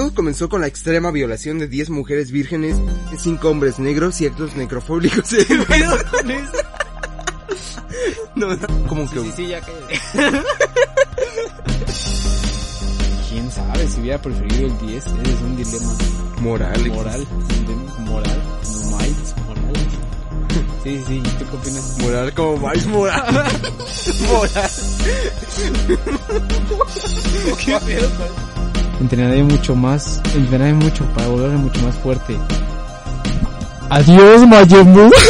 Todo comenzó con la extrema violación de 10 mujeres vírgenes, 5 hombres negros y actos necrofóbicos. no, no, como que... Sí, sí, ya cállate. ¿Quién sabe si hubiera preferido el 10? Es un dilema Moral. moral. Moral. Como Miles, moral. Sí, sí, ¿y tú qué opinas? Moral como más moral. moral. ¿Qué pedo, Entrenaré mucho más, entrenaré mucho para volverme mucho más fuerte. Adiós, Majin Buu.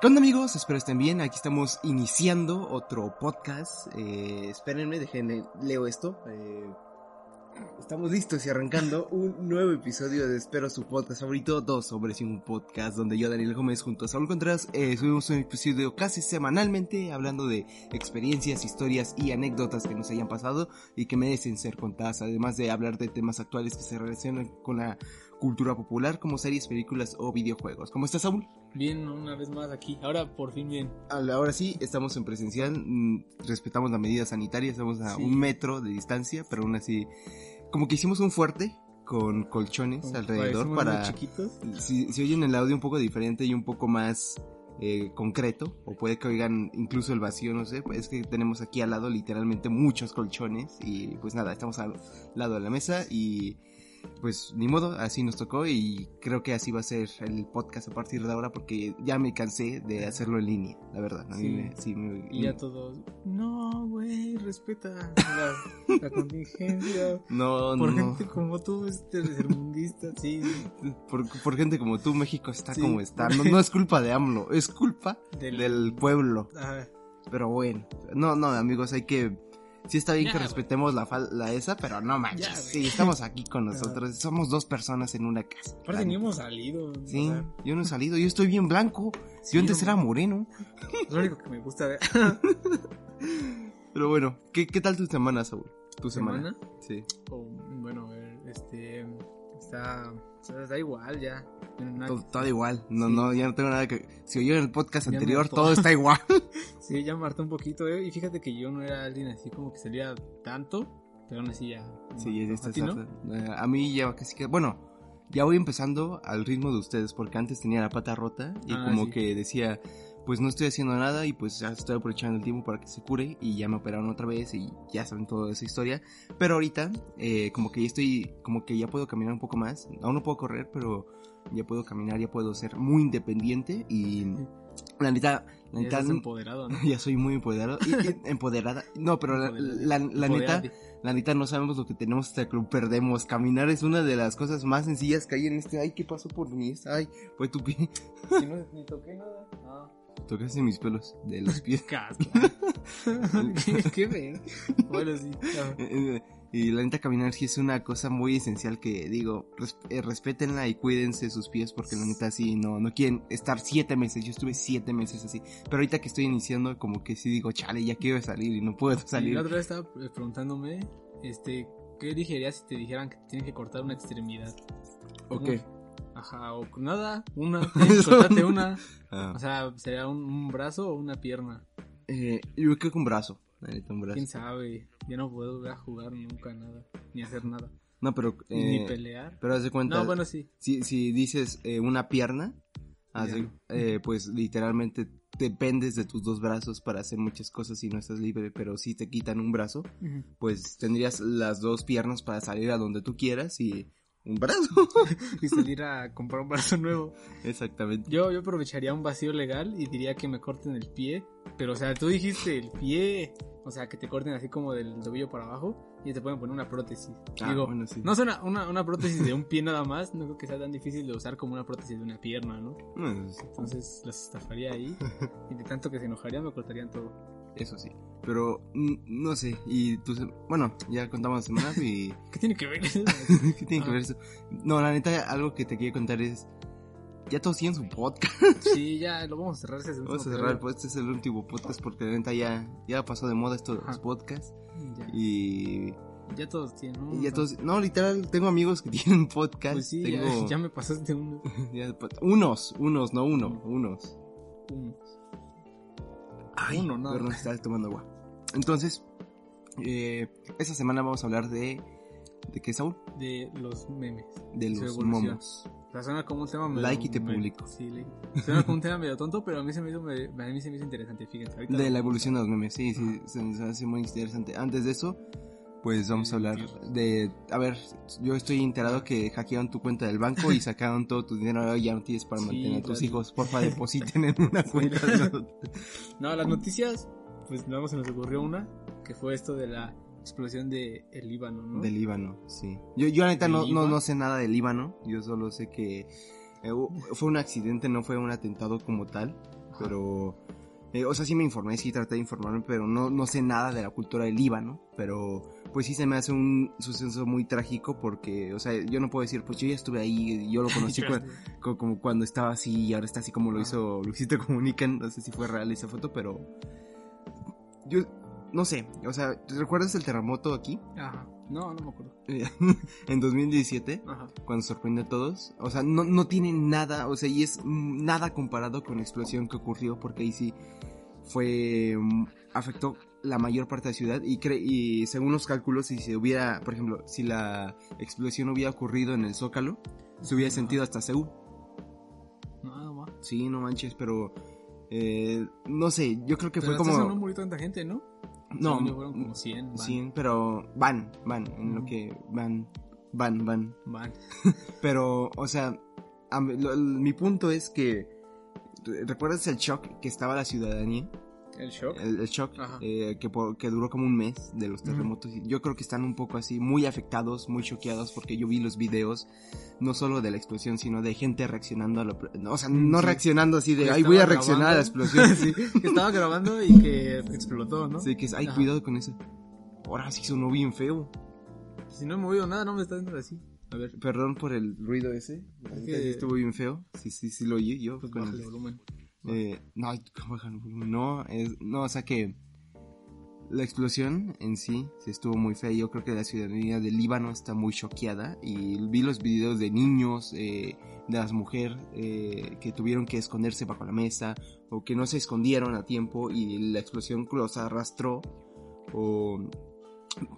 ¿Qué onda amigos? Espero estén bien. Aquí estamos iniciando otro podcast. Eh, espérenme, dejen, leo esto. Eh, estamos listos y arrancando un nuevo episodio de Espero su podcast favorito, Dos Hombres y un Podcast, donde yo, Daniel Gómez, junto a Saúl Contreras, eh, subimos un episodio casi semanalmente hablando de experiencias, historias y anécdotas que nos hayan pasado y que merecen ser contadas, además de hablar de temas actuales que se relacionan con la cultura popular como series, películas o videojuegos. ¿Cómo estás, Saúl? Bien, una vez más aquí. Ahora por fin bien. Ahora sí, estamos en presencial, mm, respetamos la medida sanitaria, estamos a Sí. un metro de distancia, pero aún así, como que hicimos un fuerte con colchones Como alrededor para... muy chiquitos. Si, si oyen el audio un poco diferente y un poco más eh, concreto, o puede que oigan incluso el vacío, no sé, pues es que tenemos aquí al lado literalmente muchos colchones y pues nada, estamos al lado de la mesa y pues ni modo, así nos tocó y creo que así va a ser el podcast a partir de ahora porque ya me cansé de hacerlo en línea, la verdad. A mí Sí. me- sí, me- Y ya todos. No, güey, respeta la, la contingencia. No, Por no. gente como tú, este tercermundista, sí. Por, por gente como tú, México está Sí. como está. No, no es culpa de AMLO, es culpa Del- del pueblo. Ah, Pero bueno, no, no, amigos, hay que. Sí está bien Ya, que respetemos la, fal- la esa, pero no manches. Ya, sí, estamos aquí con nosotros. Somos dos personas en una casa. aparte ni hemos salido. o Sí, sea, yo no he salido, yo estoy bien blanco. Sí, yo antes era moreno. es lo único que me gusta ver. Pero bueno, ¿qué, qué tal tu semana, Saúl? ¿Tu semana? ¿Semana? Sí. Oh, bueno, a ver, este. Está. o sea, da igual ya. No Todo, todo igual. No, Sí. no, ya no tengo nada que. Si oyeron el podcast Ya anterior, todo está igual. Sí, ya me hartó un poquito, eh. Y fíjate que yo no era alguien así como que salía tanto. Pero aún así ya. Sí, ya ¿A está. no? Eh, A mí ya casi que. Bueno, ya voy empezando al ritmo de ustedes, porque antes tenía la pata rota y Ah, como sí. que decía, pues no estoy haciendo nada y pues ya estoy aprovechando el tiempo para que se cure y ya me operaron otra vez y ya saben toda esa historia. Pero ahorita, eh, como que ya estoy, como que ya puedo caminar un poco más. Aún no puedo correr, pero ya puedo caminar, ya puedo ser muy independiente y la neta, la Ya neta, estás empoderado, ¿no? ya soy muy empoderado. y- empoderada. No, pero la, la- la neta, la neta no sabemos lo que tenemos hasta que lo perdemos. Caminar es una de las cosas más sencillas que hay en este. Ay, ¿qué pasó por mí? Ay, fue tu pie. Si no, ni toqué nada. Ah. Tocaste mis pelos de los pies. ¿Qué, ver? Bueno, sí. Eh, eh, Y la neta caminar sí es una cosa muy esencial que digo, res- eh, respétenla y cuídense sus pies porque la neta sí no, no quieren estar siete meses, yo estuve siete meses así, pero ahorita que estoy iniciando como que sí digo, chale, ya quiero salir y no puedo Y salir. la otra vez estaba preguntándome, este, ¿qué dijerías si te dijeran que tienes que cortar una extremidad? Ok. Ajá, o nada, una, que cortarte una. Ah, O sea, sería un, un brazo o una pierna. eh, yo creo que un brazo, un brazo. Quién sabe, ya no puedo a jugar nunca nada, ni hacer nada, No, pero... ni eh, pelear. pero haz de cuenta... No, bueno, sí. si, si dices eh, una pierna, eh, pues literalmente dependes de tus dos brazos para hacer muchas cosas y no estás libre, pero si te quitan un brazo, pues tendrías las dos piernas para salir a donde tú quieras y un brazo. y salir a comprar un brazo nuevo. Exactamente. Yo, yo aprovecharía un vacío legal y diría que me corten el pie. Pero, o sea, tú dijiste el pie. O sea, que te corten así como del tobillo para abajo y te pueden poner una prótesis. Ah, Digo, bueno, sí. no es una, una, una prótesis de un pie nada más. No creo que sea tan difícil de usar como una prótesis de una pierna, ¿no? Sí, Entonces los estafaría ahí. Y de tanto que se enojarían, me cortarían todo. Eso sí. Pero mm, no sé, y tú, bueno, ya contamos la semana y ¿Qué tiene que ver? ¿qué tiene que ver eso? No, la neta algo que te quiero contar es ya todos tienen su podcast. sí, ya lo vamos a cerrar. ese es el Vamos a cerrar podcast, este es el último podcast porque la neta ya ya pasó de moda esto de los Ajá. podcasts Ya, y ya todos tienen. ¿no? Y ya todos, no, literal, tengo amigos que tienen podcast. Pues sí, ya- tengo, ya, me pasaste uno. pues, unos, unos, no uno, unos. uno. Ay, Uno, nada perdón, estaba tomando agua. Entonces, Eh, esta semana vamos a hablar de... ¿De qué, Saúl? De los memes. De los momos. O sea, suena como un tema medio... Like y te me- publico. Sí, like. Suena como un tema medio tonto, pero a mí se me hizo, me- a mí se me hizo interesante, fíjense. ahorita De la evolución de los memes, sí, sí, se nos hace muy interesante. Antes de eso, pues vamos a hablar de... A ver, yo estoy enterado que hackearon tu cuenta del banco y sacaron todo tu dinero, ahora ya no tienes para Sí, mantener a tus claro. hijos. Porfa, depositen en una cuenta. ¿no? Las noticias, pues nada más se nos ocurrió una, que fue esto de la explosión de el Líbano, ¿no? Del Líbano, sí. Yo, yo la neta no, no, no sé nada del Líbano, yo solo sé que eh, fue un accidente, no fue un atentado como tal, pero... eh, o sea, sí me informé, sí traté de informarme, pero no, no sé nada de la cultura del Líbano, pero pues sí se me hace un suceso muy trágico porque, o sea, yo no puedo decir, pues yo ya estuve ahí, yo lo conocí cu- co- como cuando estaba así y ahora está así como lo hizo Luisito Comunican, no sé si fue real esa foto, pero yo no sé, o sea, ¿te ¿recuerdas el terremoto aquí? Ajá. No, no me acuerdo. en 2017, Ajá. cuando sorprendió a todos. O sea, no, no tiene nada, o sea, y es nada comparado con la explosión que ocurrió, porque ahí sí fue, mm, afectó la mayor parte de la ciudad y, cre- y según los cálculos, si se hubiera, por ejemplo, si la explosión hubiera ocurrido en el Zócalo, se hubiera sentido hasta Seúl. Nada más. Sí, no manches, pero... eh, no sé, yo creo que Pero fue eso como... no murió tanta gente, ¿no? No, yo fueron como 100. Van. 100, pero van, van, en lo que van, van, van. Van. Pero, o sea, a lo- mi punto es que. ¿Recuerdas el shock que estaba la ciudadanía? El shock. El, el shock eh, que, por- que duró como un mes de los terremotos. Yo creo que están un poco así, muy afectados, muy choqueados, porque yo vi los videos, no solo de la explosión, sino de gente reaccionando a lo. no, O sea, no Sí. reaccionando así de, Que ay, voy a reaccionar a la grabando". explosión. sí, que estaba grabando y que explotó, ¿no? Sí, que es, ay, Ajá. cuidado con eso. Ahora sí sonó bien feo. Si no he movido nada, no me está dando así. A ver, Perdón por el ruido ese. Es que- estuvo bien feo. Sí, sí, sí lo oí yo. pues con el- volumen. Eh, no, ¿cómo bajar el volumen? no, es, no, o sea que la explosión en sí se estuvo muy fea. Yo creo que la ciudadanía del Líbano está muy choqueada y vi los videos de niños, eh, de las mujeres eh, que tuvieron que esconderse bajo la mesa o que no se escondieron a tiempo y la explosión los arrastró. O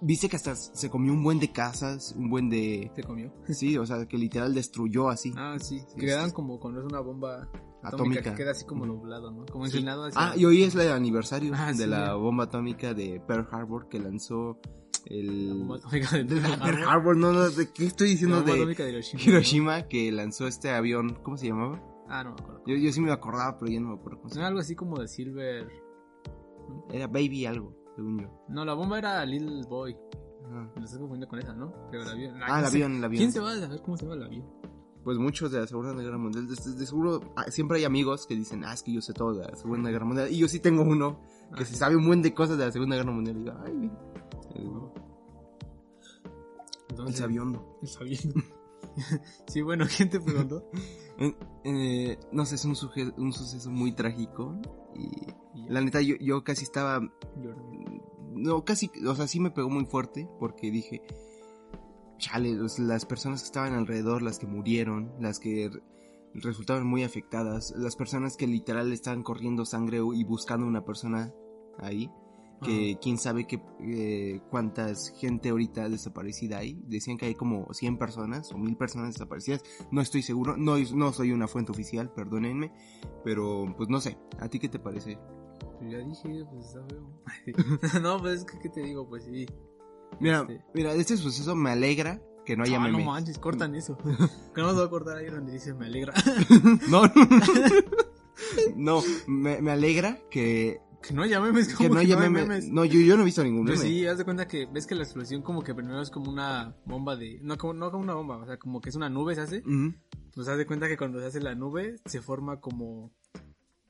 viste que hasta se comió un buen de casas, un buen de ¿Te comió? sí, o sea que literal destruyó así. Ah, sí. Sí, Quedan sí. como cuando es una bomba atómica, Atómica. que queda así como nublado, ¿no? Como inclinado hacia... Ah, y hoy es el aniversario Ah, de sí, la bomba atómica de Pearl Harbor que lanzó el... La bomba atómica de de la Pearl Pearl Harbor. Harbor, no, no, ¿de qué estoy La diciendo bomba de atómica de Hiroshima. Hiroshima que lanzó este avión, ¿cómo se llamaba? Ah, no me acuerdo. Yo, yo sí me acordaba, pero ya no me acuerdo cómo se Era algo así como de Silver... Era Baby algo, según yo. No, la bomba era Little Boy. Ajá. Me lo estoy confundiendo con esa, ¿no? Pero el avión... Ah, el avión, el avión. ¿Quién se va a saber cómo se llama el avión? Pues muchos de la Segunda Guerra Mundial, de, de seguro, ah, siempre hay amigos que dicen, ah, es que yo sé todo de la Segunda Guerra Mundial. Y yo sí tengo uno que Ah, se sabe un buen de cosas de la Segunda Guerra Mundial. Y digo, ay, mira. El, el Entonces, sabiondo. El sabiendo. sí, bueno, ¿quién te preguntó? Eh, no sé, es un, suje- un suceso muy trágico. Y la neta, yo, yo casi estaba. llorando. No, casi. O sea, sí me pegó muy fuerte. Porque dije. Chale, las personas que estaban alrededor, las que murieron, las que re- resultaron muy afectadas, las personas que literal estaban corriendo sangre y buscando una persona ahí. Que quién sabe qué, eh, cuántas gente ahorita desaparecida hay. Decían que hay como 100 personas o 1000 personas desaparecidas. No estoy seguro, no, no soy una fuente oficial, perdónenme. Pero pues no sé, ¿a ti qué te parece? Pues ya dije, pues está feo. no, pues es que, ¿qué te digo? Pues sí. Mira, Este- mira, de este suceso me alegra que no haya ah, no memes. manches, cortan eso. que no se va a cortar ahí donde dice me alegra. No, no, no, me, me alegra que, que no haya memes, que no haya hay memes. No, yo, yo no he visto ningún Pues meme. sí, haz de cuenta que ves que la explosión como que primero es como una bomba de... No como, no como una bomba, o sea, como que es una nube, ¿se hace? Ujú. Pues haz de cuenta que cuando se hace la nube se forma como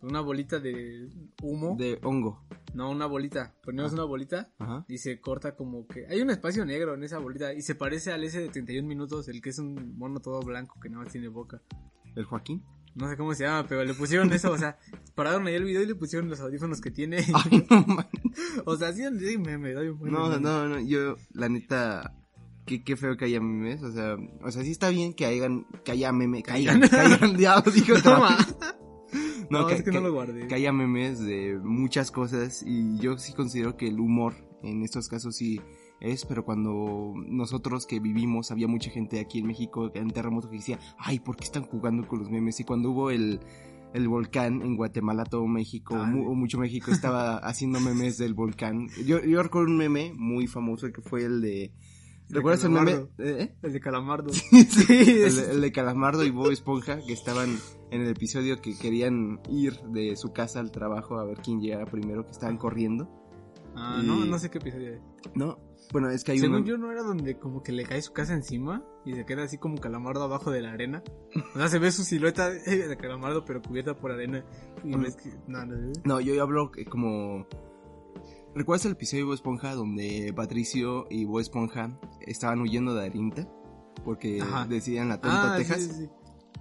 una bolita de humo. De hongo. No, una bolita. Ponemos Ah. una bolita Ajá. y se corta como que... Hay un espacio negro en esa bolita y se parece al ese de 31 minutos, el que es un mono todo blanco que nada más tiene boca. ¿El Joaquín? No sé cómo se llama, pero le pusieron eso, o sea, pararon ahí el video y le pusieron los audífonos que tiene. Ay, no, man. o sea, sí, me, me doy un buen No, no, no, yo, la neta, qué, qué feo que haya memes, o sea, o sea, sí está bien que hayan, que haya memes, que hayan, que hayan, ya lo dije otra No, que, es que no lo guardé. que haya memes de muchas cosas y yo sí considero que el humor En estos casos sí es, pero cuando nosotros que vivimos, había mucha gente aquí en México, en terremoto, que decía, ay, ¿por qué están jugando con los memes? Y cuando hubo el, el volcán en Guatemala, todo México, Ah, mu- o mucho México estaba haciendo memes del volcán. Yo, yo recuerdo un meme muy famoso que fue el de... ¿Recuerdas el meme? ¿Eh? El de Calamardo. Sí, el, es- de- el de Calamardo y Bob Esponja que estaban en el episodio que querían ir de su casa al trabajo a ver quién llegara primero, que estaban corriendo. Ah, Y- no, no sé qué episodio es. No, bueno, es que hay Según uno... yo, ¿no era donde como que le cae su casa encima y se queda así como calamardo abajo de la arena? O sea, se ve su silueta de calamardo pero cubierta por arena. Y Ujú. ves que... No, no, no. No, yo hablo que como... ¿Recuerdas el episodio de Bob Esponja donde Patricio y Bob Esponja estaban huyendo de Arinta? Porque Ajá. decidían la tonta Ah, Texas. sí, sí, sí.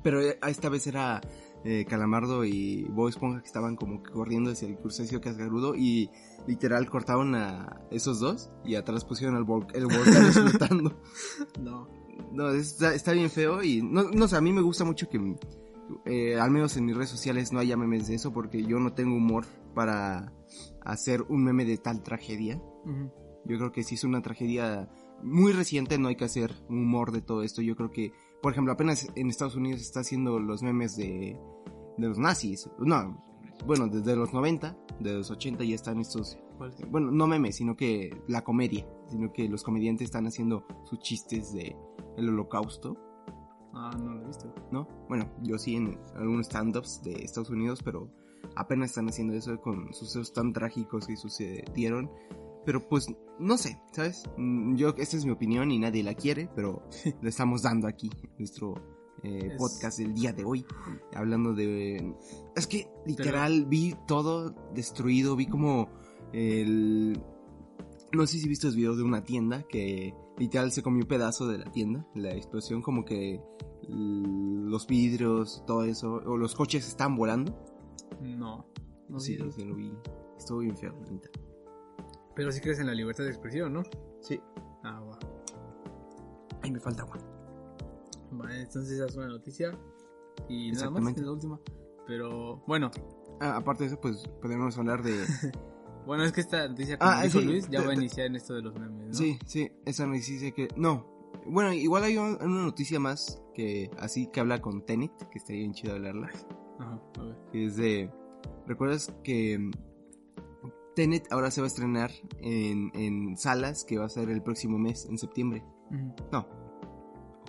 Pero eh, esta vez era eh, Calamardo y Bob Esponja que estaban como que corriendo hacia el crustáceo cascarudo y literal cortaron a esos dos y atrás pusieron el, vol- el volcán explotando. No. No, está, está bien feo y no, no sé, a mí me gusta mucho que eh, al menos en mis redes sociales no haya memes de eso porque yo no tengo humor para hacer un meme de tal tragedia. Yo creo que si es una tragedia muy reciente no hay que hacer humor de todo esto. Yo creo que, por ejemplo, apenas en Estados Unidos está haciendo los memes de, de los nazis. No, bueno, desde los 90, de los 80 ya están estos... Bueno, no memes, sino que la comedia. Sino que los comediantes están haciendo sus chistes de el holocausto. Ah, no lo he visto. ¿no? Bueno, yo sí en algunos stand-ups de Estados Unidos, pero apenas están haciendo eso con sucesos tan trágicos que sucedieron. Pero pues, no sé, ¿sabes? Mm, Yo, esta es mi opinión y nadie la quiere, pero le estamos dando aquí nuestro eh, Es- podcast del día de hoy. Hablando de... Es que literal vi todo destruido, vi como el... No sé si viste los videos de una tienda que literal se comió un pedazo de la tienda, la explosión como que los vidrios, todo eso, o los coches están volando. No. No sí, sí. sí, lo vi. Estuvo bien feo, neta. Pero sí crees en la libertad de expresión, ¿no? Sí. Ah, va. Ay, me falta agua. Vale, entonces esa es una noticia. Y nada más, es la última. Pero, bueno. Ah, aparte de eso, pues podemos hablar de... Bueno, es que esta noticia, como Ah, dijo sí, Luis, ya va a iniciar en esto de los memes, ¿no? Sí, sí, esa noticia que... No. Bueno, igual hay un- una noticia más que así que habla con Tenet, que estaría bien chido hablarla. Ajá, a ver. que es de... ¿Recuerdas que mm, Tenet ahora se va a estrenar en, en salas que va a ser el próximo mes, en septiembre? No.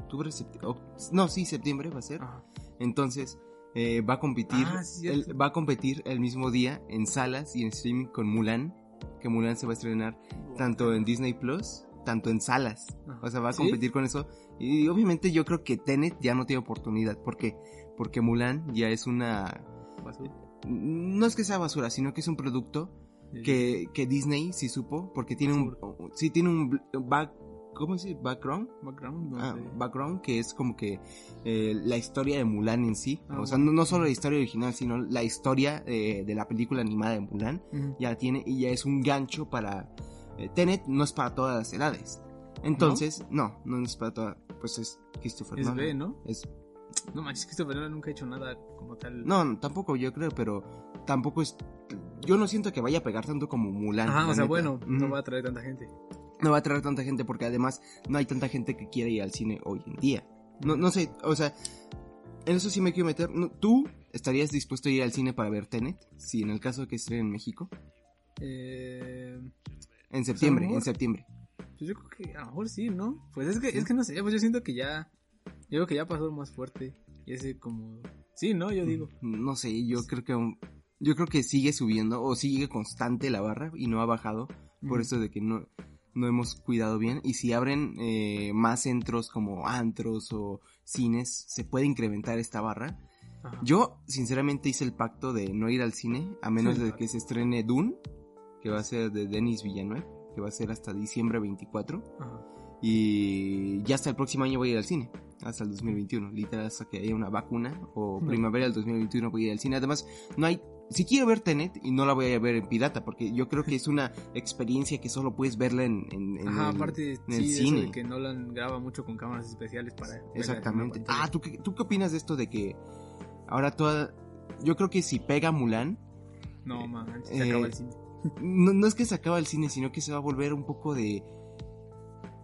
¿Octubre? septiembre? no, sí, septiembre va a ser. Ajá. Entonces, eh, va a competir... Ah, sí, el- va a competir el mismo día en salas y en streaming con Mulan. Que Mulan se va a estrenar tanto en Disney Plus, tanto en salas. Ajá. O sea, va a ¿Sí? competir con eso. Y obviamente yo creo que Tenet ya no tiene oportunidad. ¿Por qué? Porque Mulan ya es una... Basura. No es que sea basura, sino que es un producto Sí. que, que Disney sí supo, porque tiene un... Sí, tiene un back... ¿Cómo se dice? Background. Background, no Ah, background, que es como que eh, la historia de Mulan en sí. Ah, o sea, no, no solo la historia original, sino la historia eh, de la película animada de Mulan. Ya tiene y ya es un gancho para... eh, Tenet no es para todas las edades. Entonces, no, no, es para todas... Pues es Christopher Es Nolan. B, ¿no? Es No manches, Christopher Nolan nunca ha hecho nada como tal. No, no, tampoco yo creo, pero tampoco es... Yo no siento que vaya a pegar tanto como Mulan. Ajá, o sea, neta. bueno, no va a traer tanta gente. No va a traer tanta gente porque además no hay tanta gente que quiera ir al cine hoy en día. No, no sé, o sea, en eso sí me quiero meter. ¿Tú estarías dispuesto a ir al cine para ver Tenet? Si en el caso de que esté en México. Eh, En septiembre, mejor- en septiembre. pues yo creo que a lo mejor sí, ¿no? Pues es que, es que no sé, pues yo siento que ya. Yo creo que ya pasó más fuerte. Y ese como. Sí, ¿no? Yo digo. No sé, yo creo que... Yo creo que sigue subiendo o sigue constante la barra y no ha bajado. Por eso de que no, no hemos cuidado bien. Y si abren eh, más centros como antros o cines, se puede incrementar esta barra. Ajá. Yo, sinceramente, hice el pacto de no ir al cine a menos de que se estrene Dune, que va a ser de Denis Villeneuve, que va a ser hasta diciembre 24. Ajá. Y ya hasta el próximo año voy a ir al cine, hasta el 2021, literal hasta que haya una vacuna o primavera del 2021 voy a ir al cine. Además, no hay... Si quiero ver Tenet y no la voy a ver en pirata, porque yo creo que es una experiencia que solo puedes verla en, en, en Ajá, el- aparte, en el sí, eso cine. de que Nolan graba mucho con cámaras especiales para. Exactamente. Ah, ¿tú qué, ¿tú qué opinas de esto de que ahora toda... Yo creo que si pega Mulan, No, man, se eh, acaba el cine. no, no es que se acaba el cine, sino que se va a volver un poco de...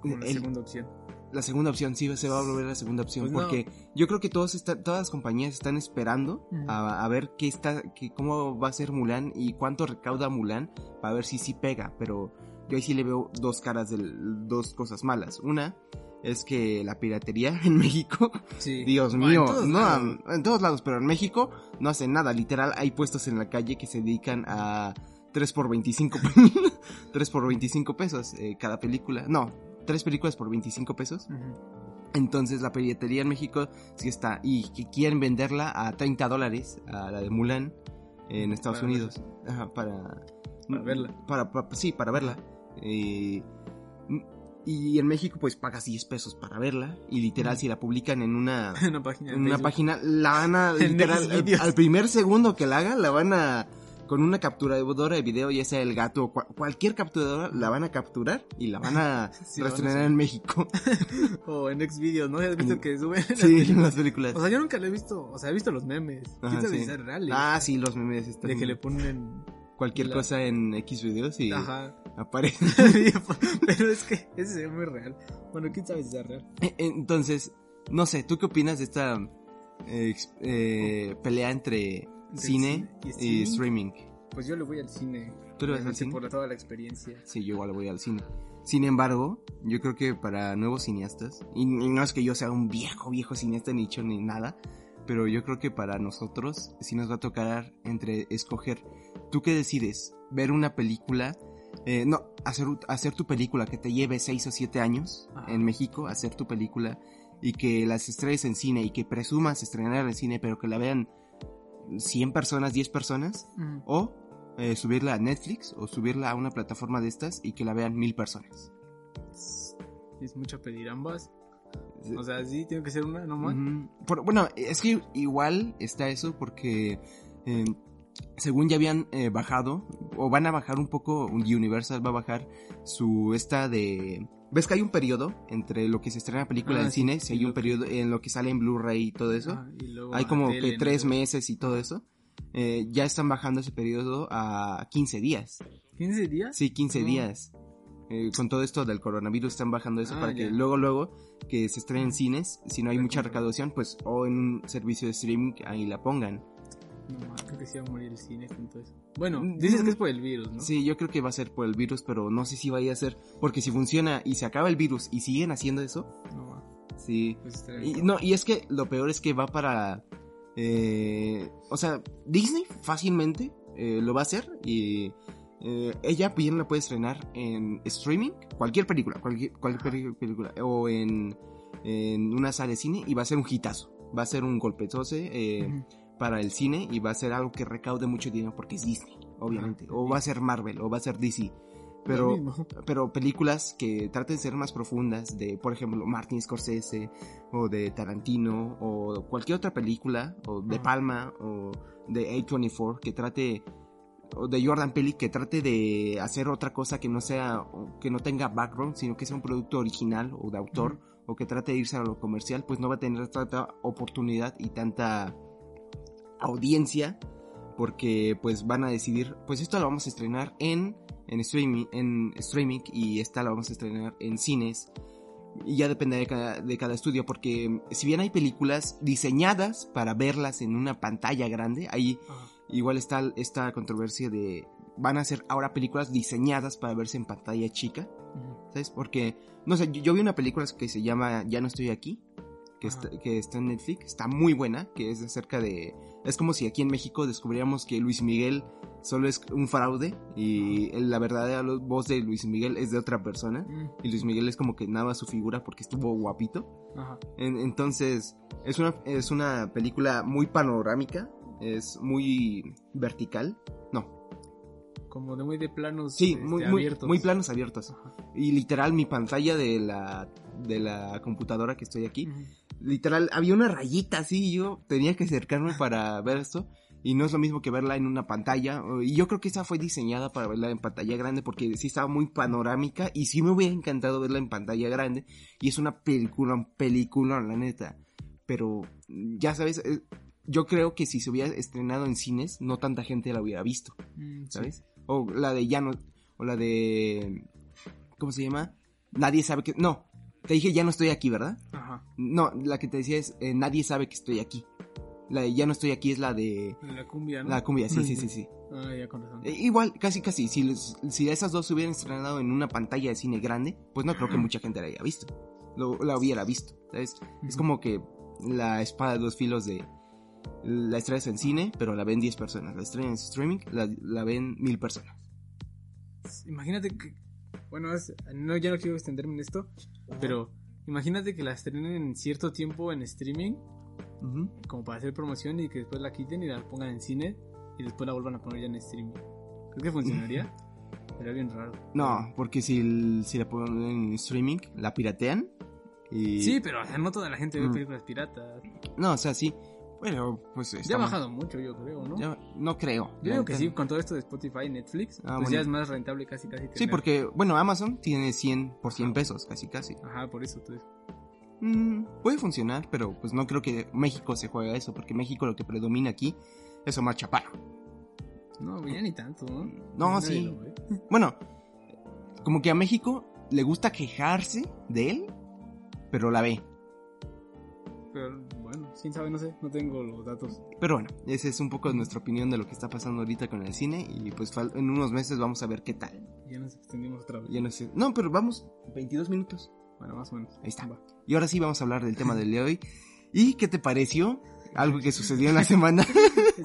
Como la el- segunda opción. la segunda opción, sí, se va a volver la segunda opción. Pues no. porque yo creo que todos está- todas las compañías están esperando a, a ver qué está, qué, cómo va a ser Mulan y cuánto recauda Mulan para ver si sí pega. Pero yo ahí sí le veo dos caras, de dos cosas malas. Una es que la piratería en México, Sí. Dios Bueno, mío, en todos no, lados. en todos lados, pero en México no hacen nada. Literal, hay puestos en la calle que se dedican a 3 por 25, 3 por 25 pesos eh, cada película. No, tres películas por 25 pesos. Entonces la piratería en México sí está. Y que quieren venderla a 30 dólares, a la de Mulan, en Estados Para Unidos. Ajá, para... Para verla. Para, para- sí, para verla. Eh, y en México pues pagas 10 pesos para verla. Y literal, si la publican en una, página. en una Facebook. página, la van a... Literal, al, al primer segundo que la hagan, la van a... Con una capturadora de video, ya sea el gato o cua- cualquier capturadora, la van a capturar y la van a Sí, reestrenar en México. O en Xvideos, ¿no? ¿Has visto que suben? las Sí, películas? las películas. O sea, yo nunca lo he visto. O sea, he visto los memes. Ajá, ¿Quién sabe sí. reales? Ah, sí, los memes están. De que le ponen. cualquier la- cosa en X videos y Ajá. aparece. Pero es que ese se ve muy real. Bueno, quién sabe si sea real. Entonces, no sé, ¿tú qué opinas de esta eh, eh, pelea entre cine cine y streaming. Pues yo le voy al cine. ¿Tú le vas al cine? Por toda la experiencia. Sí, yo igual voy al cine. Sin embargo, yo creo que para nuevos cineastas, y, y no es que yo sea un viejo, viejo cineasta ni hecho ni nada, pero yo creo que para nosotros sí nos va a tocar entre escoger, ¿tú qué decides? ¿Ver una película? eh, no, hacer, hacer tu película que te lleve 6 o 7 años Ajá. en México, hacer tu película y que las estrenes en cine y que presumas estrenar en cine, pero que la vean 100 personas, 10 personas, o eh, subirla a Netflix o subirla a una plataforma de estas y que la vean mil personas. Es mucho pedir ambas. O sea, sí, tiene que ser una nomás. Por- bueno, es que igual está eso porque eh, según ya habían eh, bajado o van a bajar un poco, Universal va a bajar su esta de... ¿Ves que hay un periodo entre lo que se estrena película Ah, en sí, cine? Si sí, hay un periodo en lo que sale en Blu-ray y todo eso. Ah, y luego hay como que tres meses y todo eso. Eh, ya están bajando ese periodo a 15 días. ¿15 días? Sí, 15 No. días. Eh, con todo esto del coronavirus están bajando eso Ah, para que luego, luego, que se estrenen en cines, si no hay La mucha recaudación, pues, o en un servicio de streaming, ahí la pongan. No, creo que sí va a morir el cine con todo eso. Bueno, Mm, dices mm, que es por el virus, ¿no? Sí, yo creo que va a ser por el virus, pero no sé si vaya a ser, porque si funciona y se acaba el virus y siguen haciendo eso, No, va, sí. pues Y, no, y es que lo peor es que va para... eh, o sea, Disney fácilmente eh, lo va a hacer y eh, ella bien la puede estrenar en streaming, cualquier película, cualquier, película, o en, en una sala de cine y va a ser un hitazo, va a ser un golpetose eh. Para el cine y va a ser algo que recaude mucho dinero porque es Disney, obviamente, Ajá, o va a ser Marvel, o va a ser DC. Pero, pero películas que traten de ser más profundas, de por ejemplo Martin Scorsese o de Tarantino o cualquier otra película, o de Ajá. Palma o de A24 que trate o de Jordan Peele que trate de hacer otra cosa que no sea que no tenga background, sino que sea un producto original o de autor o que trate de irse a lo comercial, pues no va a tener tanta oportunidad y tanta audiencia porque pues van a decidir, pues esto lo vamos a estrenar en en streaming, en streaming y esta la vamos a estrenar en cines. Y ya depende de cada, de cada estudio, porque si bien hay películas diseñadas para verlas en una pantalla grande, ahí igual está esta controversia de van a ser ahora películas diseñadas para verse en pantalla chica. ¿sabes? Porque, no sé, yo, yo vi una película que se llama Ya no estoy aquí, que Ajá. está, que está en Netflix, está muy buena, que es acerca de... Es como si aquí en México descubriéramos que Luis Miguel solo es un fraude y la verdadera voz de Luis Miguel es de otra persona. Mm, Y Luis Miguel es como que nada su figura porque estuvo guapito. Ajá. En- entonces, es una, es una película muy panorámica, es muy vertical. No, Como de muy de planos sí, este, muy, abiertos. muy planos abiertos. Ajá. Y literal, mi pantalla de la, de la computadora que estoy aquí. Literal, había una rayita así y yo tenía que acercarme para ver esto. Y no es lo mismo que verla en una pantalla. Y yo creo que esa fue diseñada para verla en pantalla grande porque sí estaba muy panorámica y sí me hubiera encantado verla en pantalla grande. Y es una película, película, la neta. Pero ya sabes, eh, yo creo que si se hubiera estrenado en cines, no tanta gente la hubiera visto, Mm, sí. ¿sabes? O la de ya no, o la de, ¿cómo se llama? Nadie sabe que, no, te dije ya no estoy aquí, ¿verdad? Ajá. No, la que te decía es eh, nadie sabe que estoy aquí. La de ya no estoy aquí es la de La cumbia, ¿no? la cumbia, sí, sí, sí, sí. Ah, ya con razón. Eh, igual, casi, casi, si, los- si esas dos se hubieran estrenado en una pantalla de cine grande, pues no creo que mucha gente la haya visto. Lo, la hubiera visto, ¿sabes? Es como que la espada de dos filos de... La estrenas en cine, pero la ven 10 personas. La estrenas en streaming, la, la ven mil personas. Imagínate que. Bueno, es- no, ya no quiero extenderme en esto, pero imagínate que la estrenen en cierto tiempo en streaming, como para hacer promoción, y que después la quiten y la pongan en cine, y después la vuelvan a poner ya en streaming. ¿Crees que funcionaría? Sería bien raro. No, porque si, el- si la ponen en streaming, la piratean. Y... Sí, pero o sea, no toda la gente ve películas piratas. No, o sea, sí. Pero, pues... Ya ha bajado mucho, yo creo, ¿no? Ya- no creo. Yo digo que sí, con todo esto de Spotify y Netflix, Ah, pues bueno. ya es más rentable casi casi. Sí, tener- porque, bueno, Amazon tiene 100 por 100 pesos, casi, casi. Ajá, por eso, entonces. Mm, puede funcionar, pero pues no creo que México se juegue a eso, porque México lo que predomina aquí es Omar Chaparro. No, ya ni tanto, ¿no? No, Nadie sí. Bueno, como que a México le gusta quejarse de él, pero la ve. Pero bueno, quién sabe, no sé, no tengo los datos. Pero bueno, esa es un poco nuestra opinión de lo que está pasando ahorita con el cine y pues en unos meses vamos a ver qué tal. Ya nos extendimos otra vez. Ya no sé. No, pero vamos, 22 minutos. Bueno, más o menos. Ahí está. Va. Y ahora sí vamos a hablar del tema del de hoy. ¿Y qué te pareció? Algo que sucedió en la semana.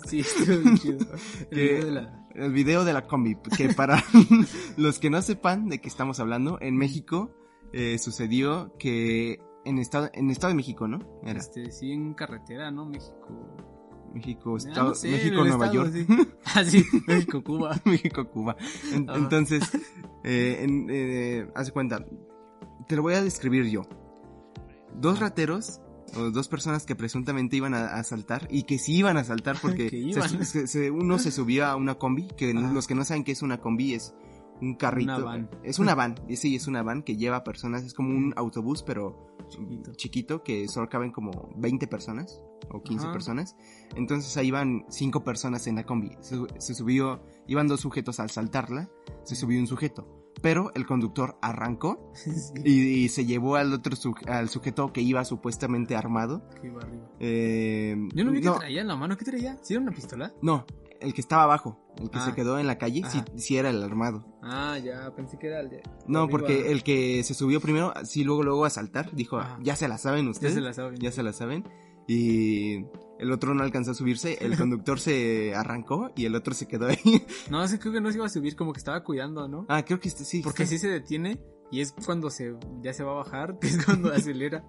Sí, estuvo bien chido. El Que- video de la... El video de la combi, que para los que no sepan de qué estamos hablando, en México eh, sucedió que en estado, en estado de México, ¿no? Era Este, sí, en carretera, ¿no? México. México, Ah, estado, no sé, México, Nueva estado, York, sí. Ah, sí, México, Cuba. México, Cuba. En- entonces, eh, en, eh, haz de cuenta, te lo voy a describir yo. Dos rateros o dos personas que presuntamente iban a a asaltar y que sí iban a asaltar porque se- se- uno se subía a una combi, que Ajá. los que no saben qué es una combi es un carrito. Una van. Es una van, sí, es una van que lleva personas, es como un autobús, pero Chiquito. chiquito, que solo caben como 20 personas o 15 Ajá. personas. Entonces ahí iban cinco personas en la combi. Se, se subió, iban dos sujetos al saltarla, se subió un sujeto. Pero el conductor arrancó Sí, y, y se llevó al otro al sujeto que iba supuestamente armado. que iba arriba. Eh, Yo no vi que no, traía en la mano. ¿Qué traía? ¿Sí era una pistola? no, el que estaba abajo, el que Ah. se quedó en la calle, sí, sí era el armado. Ah, ya, pensé que era el de... No, porque el que se subió primero, sí, luego, luego a saltar, dijo, Ajá. ya se la saben Ya ustedes. se la saben. ya se la saben. Y el otro no alcanzó a subirse, el conductor se arrancó y el otro se quedó ahí. No, sí, creo que no se iba a subir, como que estaba cuidando, ¿no? Ah, creo que este sí. Porque está- sí se detiene y es cuando se ya se va a bajar, que es cuando acelera.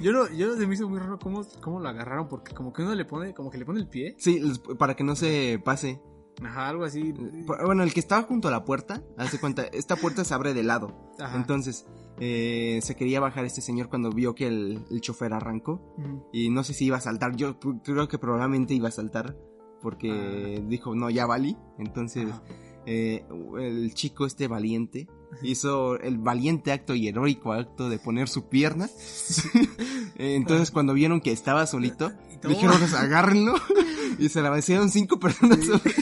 Yo no, yo se me hizo muy raro cómo, cómo lo agarraron, porque como que uno le pone, como que le pone el pie. Sí, para que no se pase. Ajá, algo así. Bueno, el que estaba junto a la puerta, hace cuenta, esta puerta se abre de lado. Ajá. Entonces, eh, se quería bajar este señor cuando vio que el, el chofer arrancó. Y no sé si iba a saltar. Yo creo que probablemente iba a saltar. Porque dijo, no, ya valí. Entonces. Eh, el chico este valiente hizo el valiente acto y heroico acto de poner su pierna. Entonces cuando vieron que estaba solito, Y toma. dijeron, "Pues, agárrenlo. y se la vencieron cinco personas. Sobre-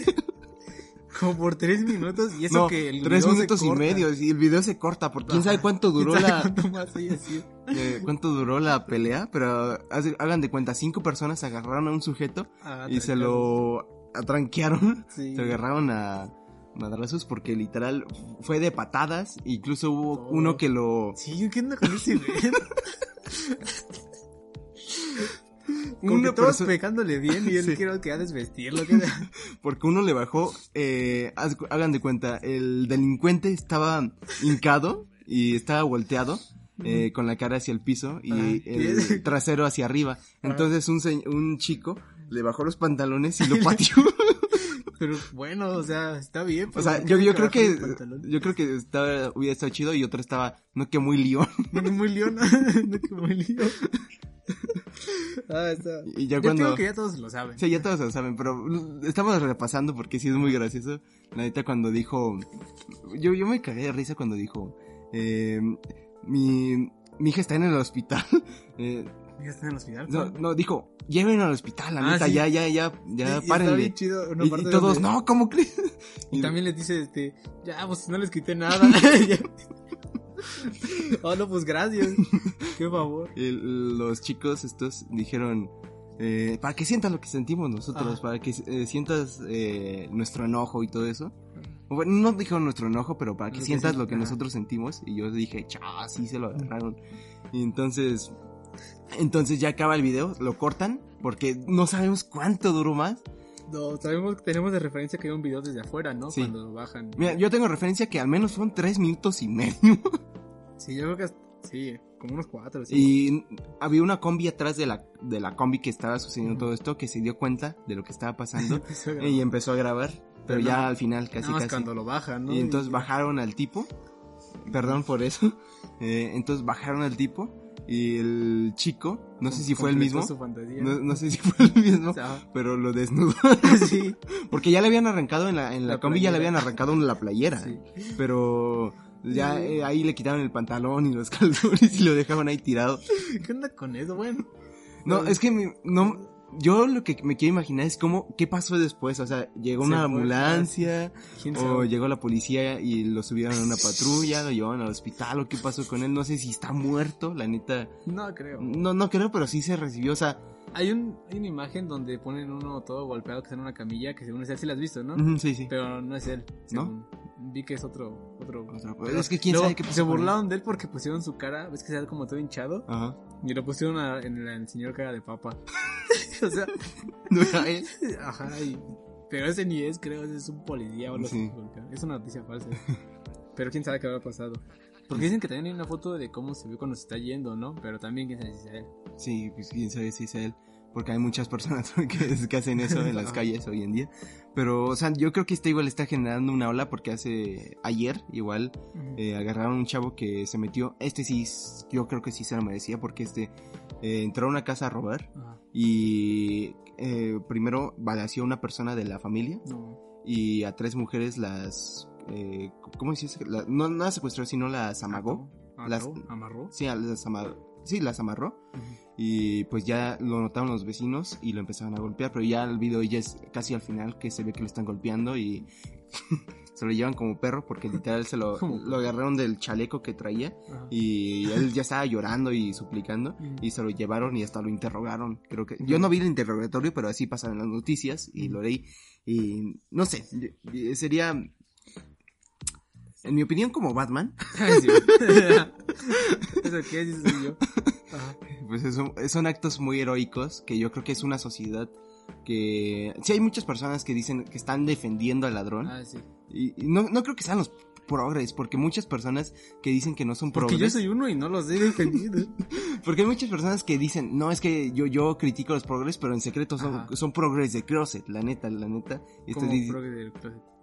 Como por tres minutos y eso No, que el tres video se minutos y corta. medio. Y el video se corta porque quién sabe cuánto duró ¿Quién sabe la, cuánto más haya sido? eh, cuánto duró la pelea. Pero hagan de cuenta, cinco personas agarraron a un sujeto Ah, y se lo atranquearon. Sí. Se agarraron a madrazos porque literal fue de patadas. Incluso hubo Oh. uno que lo... Sí, ¿qué onda con ese güey? Que todos persona- pegándole bien y él Sí. quiero que desvestirlo. que- Porque uno le bajó, eh, hagan de cuenta, el delincuente estaba hincado y estaba volteado. eh, con la cara hacia el piso y el trasero hacia arriba. Entonces un, un chico le bajó los pantalones y lo pateó. Pero bueno, o sea, está bien. o sea, ¿por qué yo, yo creo que yo creo que estaba, hubiera estado chido y otro estaba, no que muy lío. No, que muy león. no, que muy león. ah, está. Y ya Yo cuando... creo que ya todos lo saben. Sí, ya todos lo saben, pero estamos repasando porque sí es muy gracioso. La neta cuando dijo... Yo, yo me cagué de risa cuando dijo... eh, mi, mi hija está en el hospital. eh, ¿Ya está en el hospital? No, no, dijo, llévenlo al hospital, la Ah, neta, sí. ya, ya, ya, ya, y está párenle. bien chido una Y, y todos, no, ¿cómo crees? Y también les dice, este, ya, pues no les quité nada. Oh, no, pues gracias. Qué favor. El- los chicos estos dijeron, eh, para que sientas lo que sentimos nosotros, Ajá. para que eh, sientas eh, nuestro enojo y todo eso. Bueno, no dijeron nuestro enojo, pero para que Lo que sientas sí, lo que ajá. nosotros sentimos. Y yo dije, cha, sí se lo agarraron. Y entonces, entonces ya acaba el video, lo cortan, porque no sabemos cuánto duró más. No, sabemos, tenemos de referencia que hay un video desde afuera, ¿no? Sí. Cuando lo bajan. Mira, yo tengo referencia que al menos fueron tres minutos y medio. Sí, yo creo que, hasta- sí, como unos cuatro, sí. Y había una combi atrás de la, de la combi que estaba sucediendo todo esto, que se dio cuenta de lo que estaba pasando. Empezó. Y empezó a grabar, pero Pero ya no- al final casi casi. cuando lo bajan, ¿no? Y entonces bajaron al tipo, perdón por eso, eh, entonces bajaron al tipo y el chico, no sé si fue el mismo, no, no sé si fue el mismo, O sea, pero lo desnudó, sí, porque ya le habían arrancado en la, en la, La combi, ya le habían arrancado en la playera, sí. pero ya eh, ahí le quitaron el pantalón y los calzones y lo dejaban ahí tirado. ¿Qué onda con eso? Bueno. No, es que mi- no, yo lo que me quiero imaginar es cómo, qué pasó después, o sea, llegó una ambulancia, ¿Quién o llegó la policía y lo subieron a una patrulla, lo llevaron al hospital, o qué pasó con él, no sé si está muerto, la neta, No creo. no, no creo, pero sí se recibió, o sea, Hay, un, hay una imagen donde ponen uno todo golpeado que está en una camilla, que según es él, sí la has visto, ¿no? sí, sí. Pero no es él. ¿No? según- Vi que es otro. otro Otro- pero es que quién luego sabe qué pasó Se él. burlaron de él porque pusieron su cara, ves que se ve como todo hinchado, Ajá. y lo pusieron a- en la- el señor cara de papa. o sea, No era él. ajá, y- pero ese ni es, creo, ese es un policía o algo Sí. Es una noticia falsa. pero quién sabe qué habrá pasado. Porque dicen que también hay una foto de cómo se ve cuando se está yendo, ¿no? Pero también quién sabe si sea él. Sí, pues quién sabe si es él. Porque hay muchas personas que, que hacen eso en las calles hoy en día. Pero, o sea, yo creo que este igual está generando una ola porque hace ayer, igual, eh, agarraron un chavo que se metió. Este sí, yo creo que sí se lo merecía porque este eh, entró a una casa a robar y eh, primero balació a una persona de la familia y a tres mujeres las. Eh, ¿Cómo? La- no, no las secuestró, sino las amagó. Las- ¿Amarró? Sí, las amarró. Sí, las amarró. Y pues ya lo notaron los vecinos y lo empezaron a golpear, pero ya el video ya es casi al final que se ve que lo están golpeando y se lo llevan como perro porque literal se lo, agarraron del chaleco que traía Ajá. y él ya estaba llorando y suplicando y se lo llevaron y hasta lo interrogaron. Creo que yo no vi el interrogatorio, pero así pasan en las noticias y lo leí y no sé, sería en mi opinión como Batman, sí. ¿Eso qué es? Eso soy yo. Ajá. pues eso- son actos muy heroicos que yo creo que es una sociedad que sí hay muchas personas que dicen que están defendiendo al ladrón Ah, sí. y, y no, no creo que sean los progres porque muchas personas que dicen que no son Porque progres yo soy uno y no los he defendido. porque hay muchas personas que dicen no es que yo yo critico los progres pero en secreto son, Ajá. son progres de closet la neta la neta Y Como estoy dic- pro- de-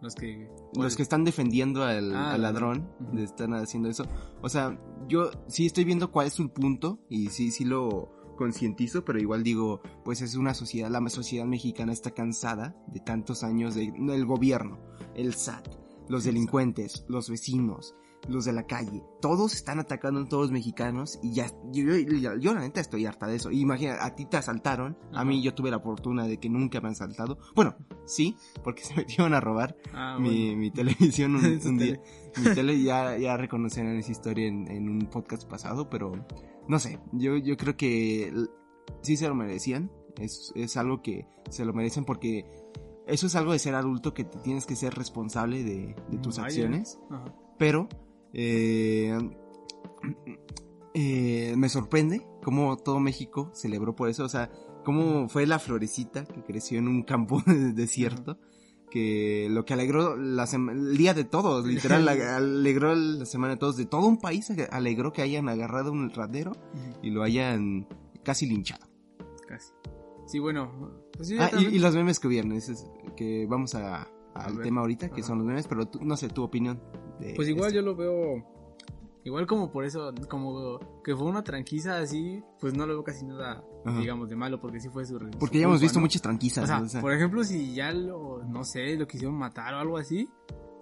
los que... los que están defendiendo al, Ah, al ladrón. Ujú. de están haciendo eso. O sea, yo sí estoy viendo cuál es su punto y sí, sí lo concientizo, pero igual digo, pues es una sociedad, la sociedad mexicana está cansada de tantos años de, el gobierno, el SAT, los delincuentes, los vecinos, los de la calle, todos están atacando a todos los mexicanos y ya, yo, yo, yo la neta estoy harta de eso. Imagina, a ti te asaltaron, a mí yo tuve la fortuna de que nunca me han asaltado. Bueno, sí, porque se metieron a robar Ah, mi, bueno. mi televisión un, día. Mi tele ya, ya reconocerán esa historia en, en un podcast pasado, pero no sé, yo, yo creo que sí se lo merecían. Es, es algo que se lo merecen porque eso es algo de ser adulto que te tienes que ser responsable de, de tus Vaya. acciones. Ajá. Pero eh, eh, me sorprende cómo todo México celebró por eso. O sea, cómo fue la florecita que creció en un campo desierto. Que lo que alegró la el día de todos, literal, alegró la semana de todos, de todo un país, alegró que hayan agarrado un radero Ujú. y lo hayan casi linchado. Casi. Sí, bueno. Pues Ah, y, los memes que hubieron, ese es que vamos a, al tema ahorita, que Ajá. son los memes, pero tú- no sé, tu opinión. de Pues igual esto. yo lo veo. Igual como por eso, como que fue una tranquiza así, pues no lo veo casi nada, Ajá. digamos, de malo, porque sí fue su. su Porque ya hemos visto ¿no? muchas tranquisas. O sea, o sea. por ejemplo, si ya lo, no sé, lo quisieron matar o algo así,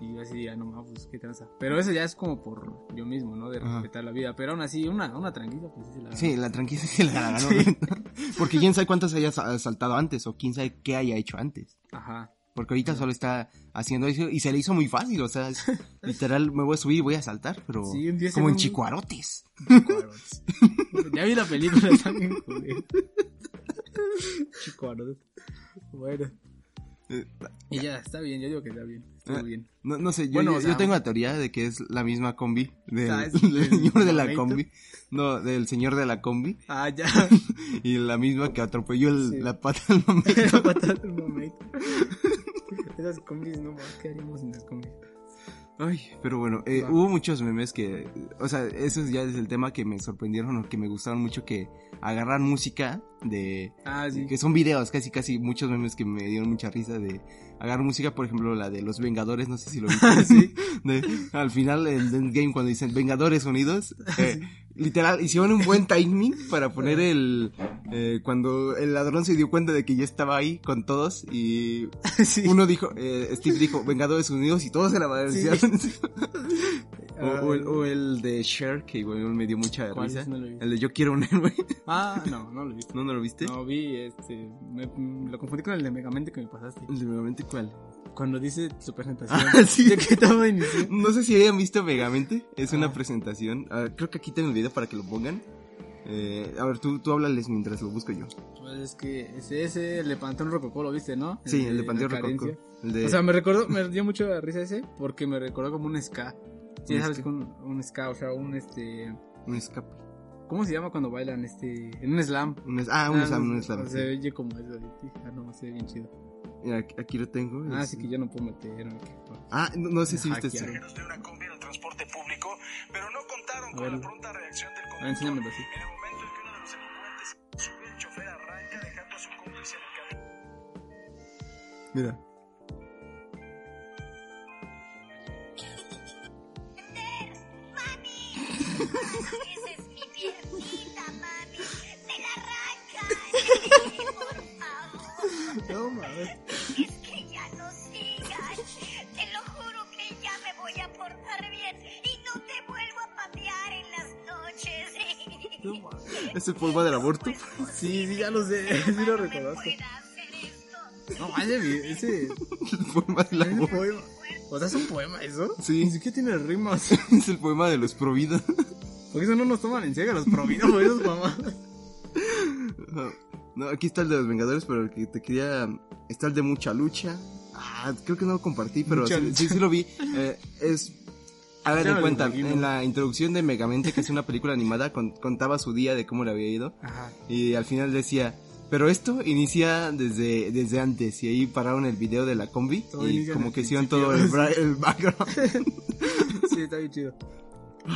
Y yo así diría, no mames, pues qué tranza. Pero eso ya es como por yo mismo, ¿no? De Ajá. respetar la vida. Pero aún así, una, una tranquila, pues sí se la Sí, la tranquila sí la ganó. Porque quién sabe cuántas haya sa- saltado antes o quién sabe qué haya hecho antes. Ajá. Porque ahorita solo está haciendo eso y se le hizo muy fácil, o sea, es- literal me voy a subir y voy a saltar, pero Sí, un día se como en un- chicuarotes. Cuarotes. ya vi la película, bien joder. Chicuarotes. Bueno. Eh, Y ya, está bien, yo digo que está bien. Bien. No, no sé, yo, Bueno, yo, o sea, yo tengo la teoría de que es la misma combi del, Ah, es del del señor de la momento. combi. No, del señor de la combi. Ah, ya. Y la misma que atropelló el- Sí. la pata al momento. Esas combis, no más, ¿qué haríamos sin las combis? Ay, pero bueno, eh, hubo muchos memes que, o sea, eso ya es el tema que me sorprendieron o que me gustaron mucho que agarran música de, Ah, sí. que son videos, casi casi muchos memes que me dieron mucha risa de agarrar música, por ejemplo, la de los Vengadores, no sé si lo viste. Sí. De- al final en Endgame cuando dicen Vengadores Unidos, eh, literal hicieron un buen timing para poner el eh, cuando el ladrón se dio cuenta de que ya estaba ahí con todos y sí. uno dijo, eh, Steve dijo Vengadores Unidos y todos se la agradecieron. o, o el, o el de Cher que igual me dio mucha ¿Cuál risa. es? No lo vi. El de Yo quiero un héroe. Ah, no, no lo visto. ¿No, no lo viste? No, vi, este, me, lo confundí con el de Megamente que me pasaste. El de Megamente cuál? Cuando dice su presentación. Ah, sí. ¿De? No sé si hayan visto Megamente. Es una Ah. presentación. Ah, creo que aquí tengo el video para que lo pongan. Eh, a ver, tú, tú háblales mientras lo busco yo. Pues es que ese, ese, el de Panteón Rococó, ¿lo viste, no? Sí, el de Panteón Rococó. El de... O sea, me recordó, me dio mucho risa ese porque me recordó como un ska. Sí, Un sabes, con un ska, o sea, un este. Un escape. ¿Cómo se llama cuando bailan este? En un slam. Un es- ah, un slam, un slam. O sí. sea, oye como eso. Ah, no, se ve bien chido. Mira, aquí, lo tengo. Ah, es- sí que yo no puedo meter. Ah, no, no sé si viste Hackear. este. pasajeros de una combi en el transporte público, pero no contaron A con ver. la pronta reacción del A ver, conductor. enséñamelo así. En el momento en que uno de los delincuentes sube, el chofer arranca dejando a su cómplice en el camino. Mira. Esa es mi piernita, mami. Me la arrancas. Por favor. No, mames. Es que ya no sigas. Te lo juro que ya me voy a portar bien y no te vuelvo a patear en las noches. No, mames. ¿Es el polvo del aborto? Sí, sí, ya lo sé. Sí lo reconozco. No, ese, ese, el poema del aborto. O sea, es un poema eso. Sí. Ni siquiera tiene rimas. Es el poema de los Provida. Porque eso no nos toman en serio los providos por esos mamás. No, aquí está el de los Vengadores, pero el que te quería. Está el de mucha lucha. Ah, creo que no lo compartí, pero sí, sí, sí lo vi. Eh, es. A ver, Ya de me lo cuenta, en la introducción de Megamente, que es una película animada, con- contaba su día de cómo le había ido. Ajá. Y al final decía, pero esto inicia desde, desde antes. Y ahí pararon el video de la combi. Todo y como que hicieron todo el, el background. Sí, está bien chido.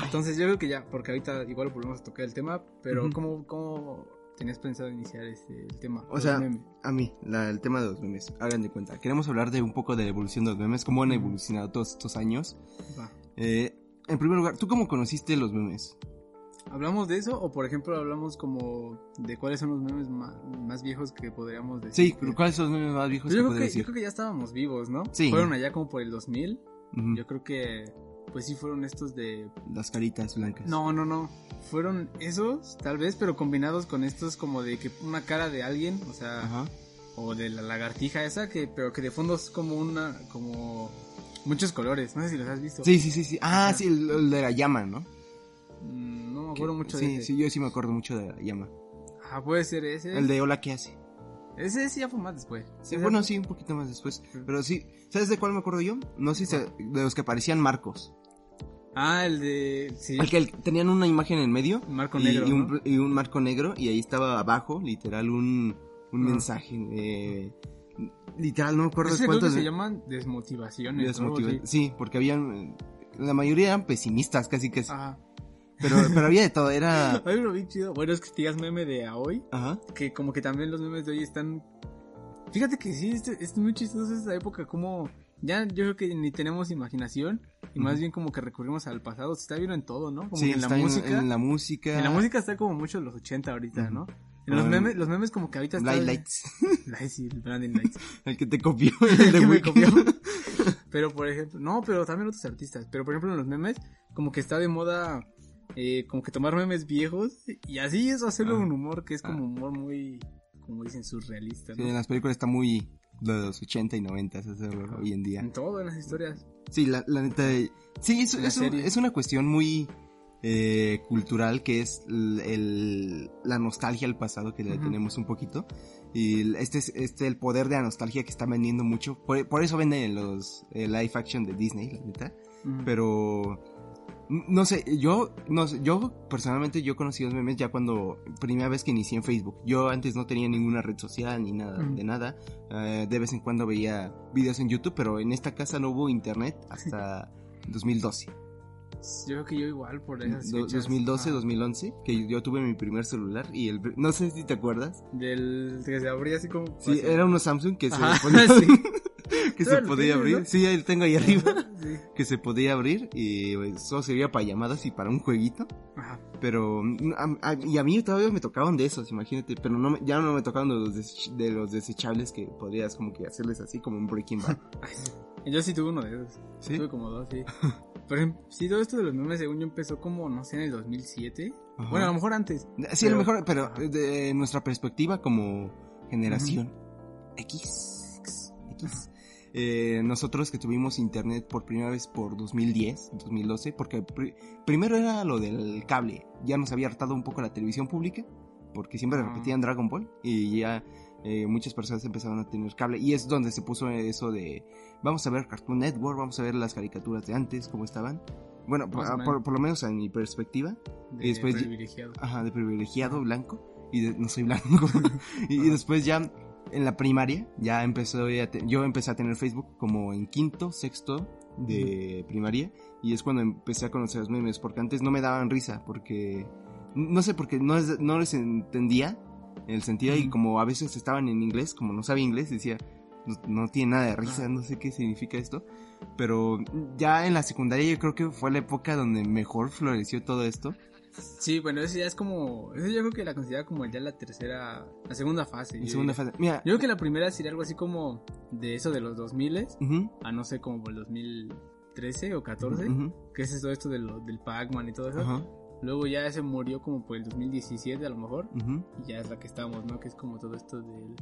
Entonces yo creo que ya, porque ahorita igual volvemos a tocar el tema, pero Ujú. ¿cómo, ¿cómo tenías pensado iniciar este, el tema? O sea, memes. a mí, la- el tema de los memes. Hagan de cuenta. Queremos hablar de un poco de la evolución de los memes, cómo han evolucionado todos estos años. Eh, en primer lugar, ¿tú cómo conociste los memes? ¿Hablamos de eso o por ejemplo hablamos como de cuáles son los memes más, más viejos que podríamos decir? Sí, pero ¿cuáles son los memes más viejos Yo que creo que, yo decir? creo que ya estábamos vivos, ¿no? Sí. Fueron allá como por el 2000. Ujú, Yo creo que, pues sí fueron estos de... Las caritas blancas. No, no, no. Fueron esos, tal vez, pero combinados con estos como de que una cara de alguien, o sea, Ajá. o de la lagartija esa, que pero que de fondo es como una, como muchos colores. No sé si los has visto. Sí, sí, sí, sí. Ah, Ajá. sí, el, el de la llama, ¿no? Acuerdo mucho sí, de ese. sí, yo sí me acuerdo mucho de la llama. Ah, puede ser ese. El de hola, ¿qué hace? Ese sí ya fue más después. Sí, Ese- bueno, sí, un poquito más después. Pero sí, ¿sabes de cuál me acuerdo yo? No sé si de los que parecían marcos. Ah, el de... Sí. El que el- tenían una imagen en medio. Marco y, negro, y un, ¿no? y un marco negro y ahí estaba abajo, literal, un, un Ah. mensaje. eh, literal, no me acuerdo Ese cuántos. se llaman desmotivaciones. desmotiva-. Sí, porque habían. La mayoría eran pesimistas, casi que. Ajá. Pero, pero había de todo, era. Hay uno bien chido. Bueno, es que digas meme de a hoy. Ajá. que como que también los memes de hoy están... Fíjate que sí, este- es muy chistoso esa época, como ya yo creo que ni tenemos imaginación y más Ujú. bien como que recurrimos al pasado, se está viendo en todo, ¿no? Como Sí, en la está en, música. en la música. en la música está como mucho en los 80 ahorita, Ujú. ¿no? En los memes, los memes como que ahorita Blind están... Lights. Lights, sí, el Branding Lights. El que te copió. El El que me copió. Pero por ejemplo, no, pero también otros artistas. Pero por ejemplo en los memes, como que está de moda, eh, como que tomar memes viejos y así eso hacerlo Ah. un humor que es como Ah. humor muy, como dicen, surrealista, Sí, en las películas está muy de los 80 y 90 hacerlo hoy en día. En todo, en las historias. Sí, la, la neta. Sí, es, es, un- serie. es una cuestión muy eh, cultural que es el, el- la nostalgia al pasado que le tenemos un poquito. Y este es este el poder de la nostalgia que está vendiendo mucho. Por, por eso venden los eh, live action de Disney, la neta. Pero no sé, yo no sé, yo personalmente yo conocí los memes ya cuando primera vez que inicié en Facebook. Yo antes no tenía ninguna red social ni nada Ujú. de nada. Eh, de vez en cuando veía videos en YouTube, pero en esta casa no hubo internet hasta 2012. Yo creo que yo igual por esas Do- fechas. 2012, Ajá. 2011, que yo tuve mi primer celular y el no sé si te acuerdas. Del que se abría así como... Sí, era uno Samsung que se Ajá, podía, sí. que se podía tienes, abrir. ¿no? Sí, ahí lo tengo ahí arriba. Sí. que se podía abrir y pues, solo servía para llamadas y para un jueguito. Ajá. Pero, mm, a- a- y a mí todavía me tocaban de esos, imagínate. Pero no me- ya no me tocaban de los, desech- de los desechables que podrías como que hacerles así como un Breaking Bad. Yo sí tuve uno de esos. ¿Sí? Tuve como dos, sí. Ejemplo, sí, todo esto de los memes, según yo, empezó como, no sé, en el 2007. Ajá. Bueno, a lo mejor antes. Sí, a lo pero- mejor, pero de nuestra perspectiva como generación X, X, eh, nosotros que tuvimos internet por primera vez por 2010, 2012, porque pri- primero era lo del cable, ya nos había hartado un poco la televisión pública, porque siempre Ah. repetían Dragon Ball y ya eh, muchas personas empezaron a tener cable y es donde se puso eso de vamos a ver Cartoon Network, vamos a ver las caricaturas de antes, cómo estaban. Bueno, por, menos. por- por lo menos en mi perspectiva, De Y después- privilegiado. Ajá, de privilegiado blanco. Y de- no soy blanco. y, y Ajá. después ya en la primaria, ya empezó yo empecé a tener Facebook como en quinto, sexto de primaria. Y es cuando empecé a conocer los memes, porque antes no me daban risa, porque no sé, porque no, es- no les entendía el sentido y como a veces estaban en inglés, como no sabía inglés, decía, no, no tiene nada de risa, no sé qué significa esto. Pero ya en la secundaria yo creo que fue la época donde mejor floreció todo esto. Sí, bueno, eso ya es como. Eso yo creo que la considera como ya la tercera. La segunda fase. Yo segunda fase. Mira, Yo creo que la primera sería algo así como de eso de los 2000 ujú, a no sé, como por el 2013 o 14. ujú, Que es todo esto de lo- del Pac-Man y todo eso. Luego ya se murió como por el 2017 a lo mejor. Y ya es la que estamos, ¿no? Que es como todo esto del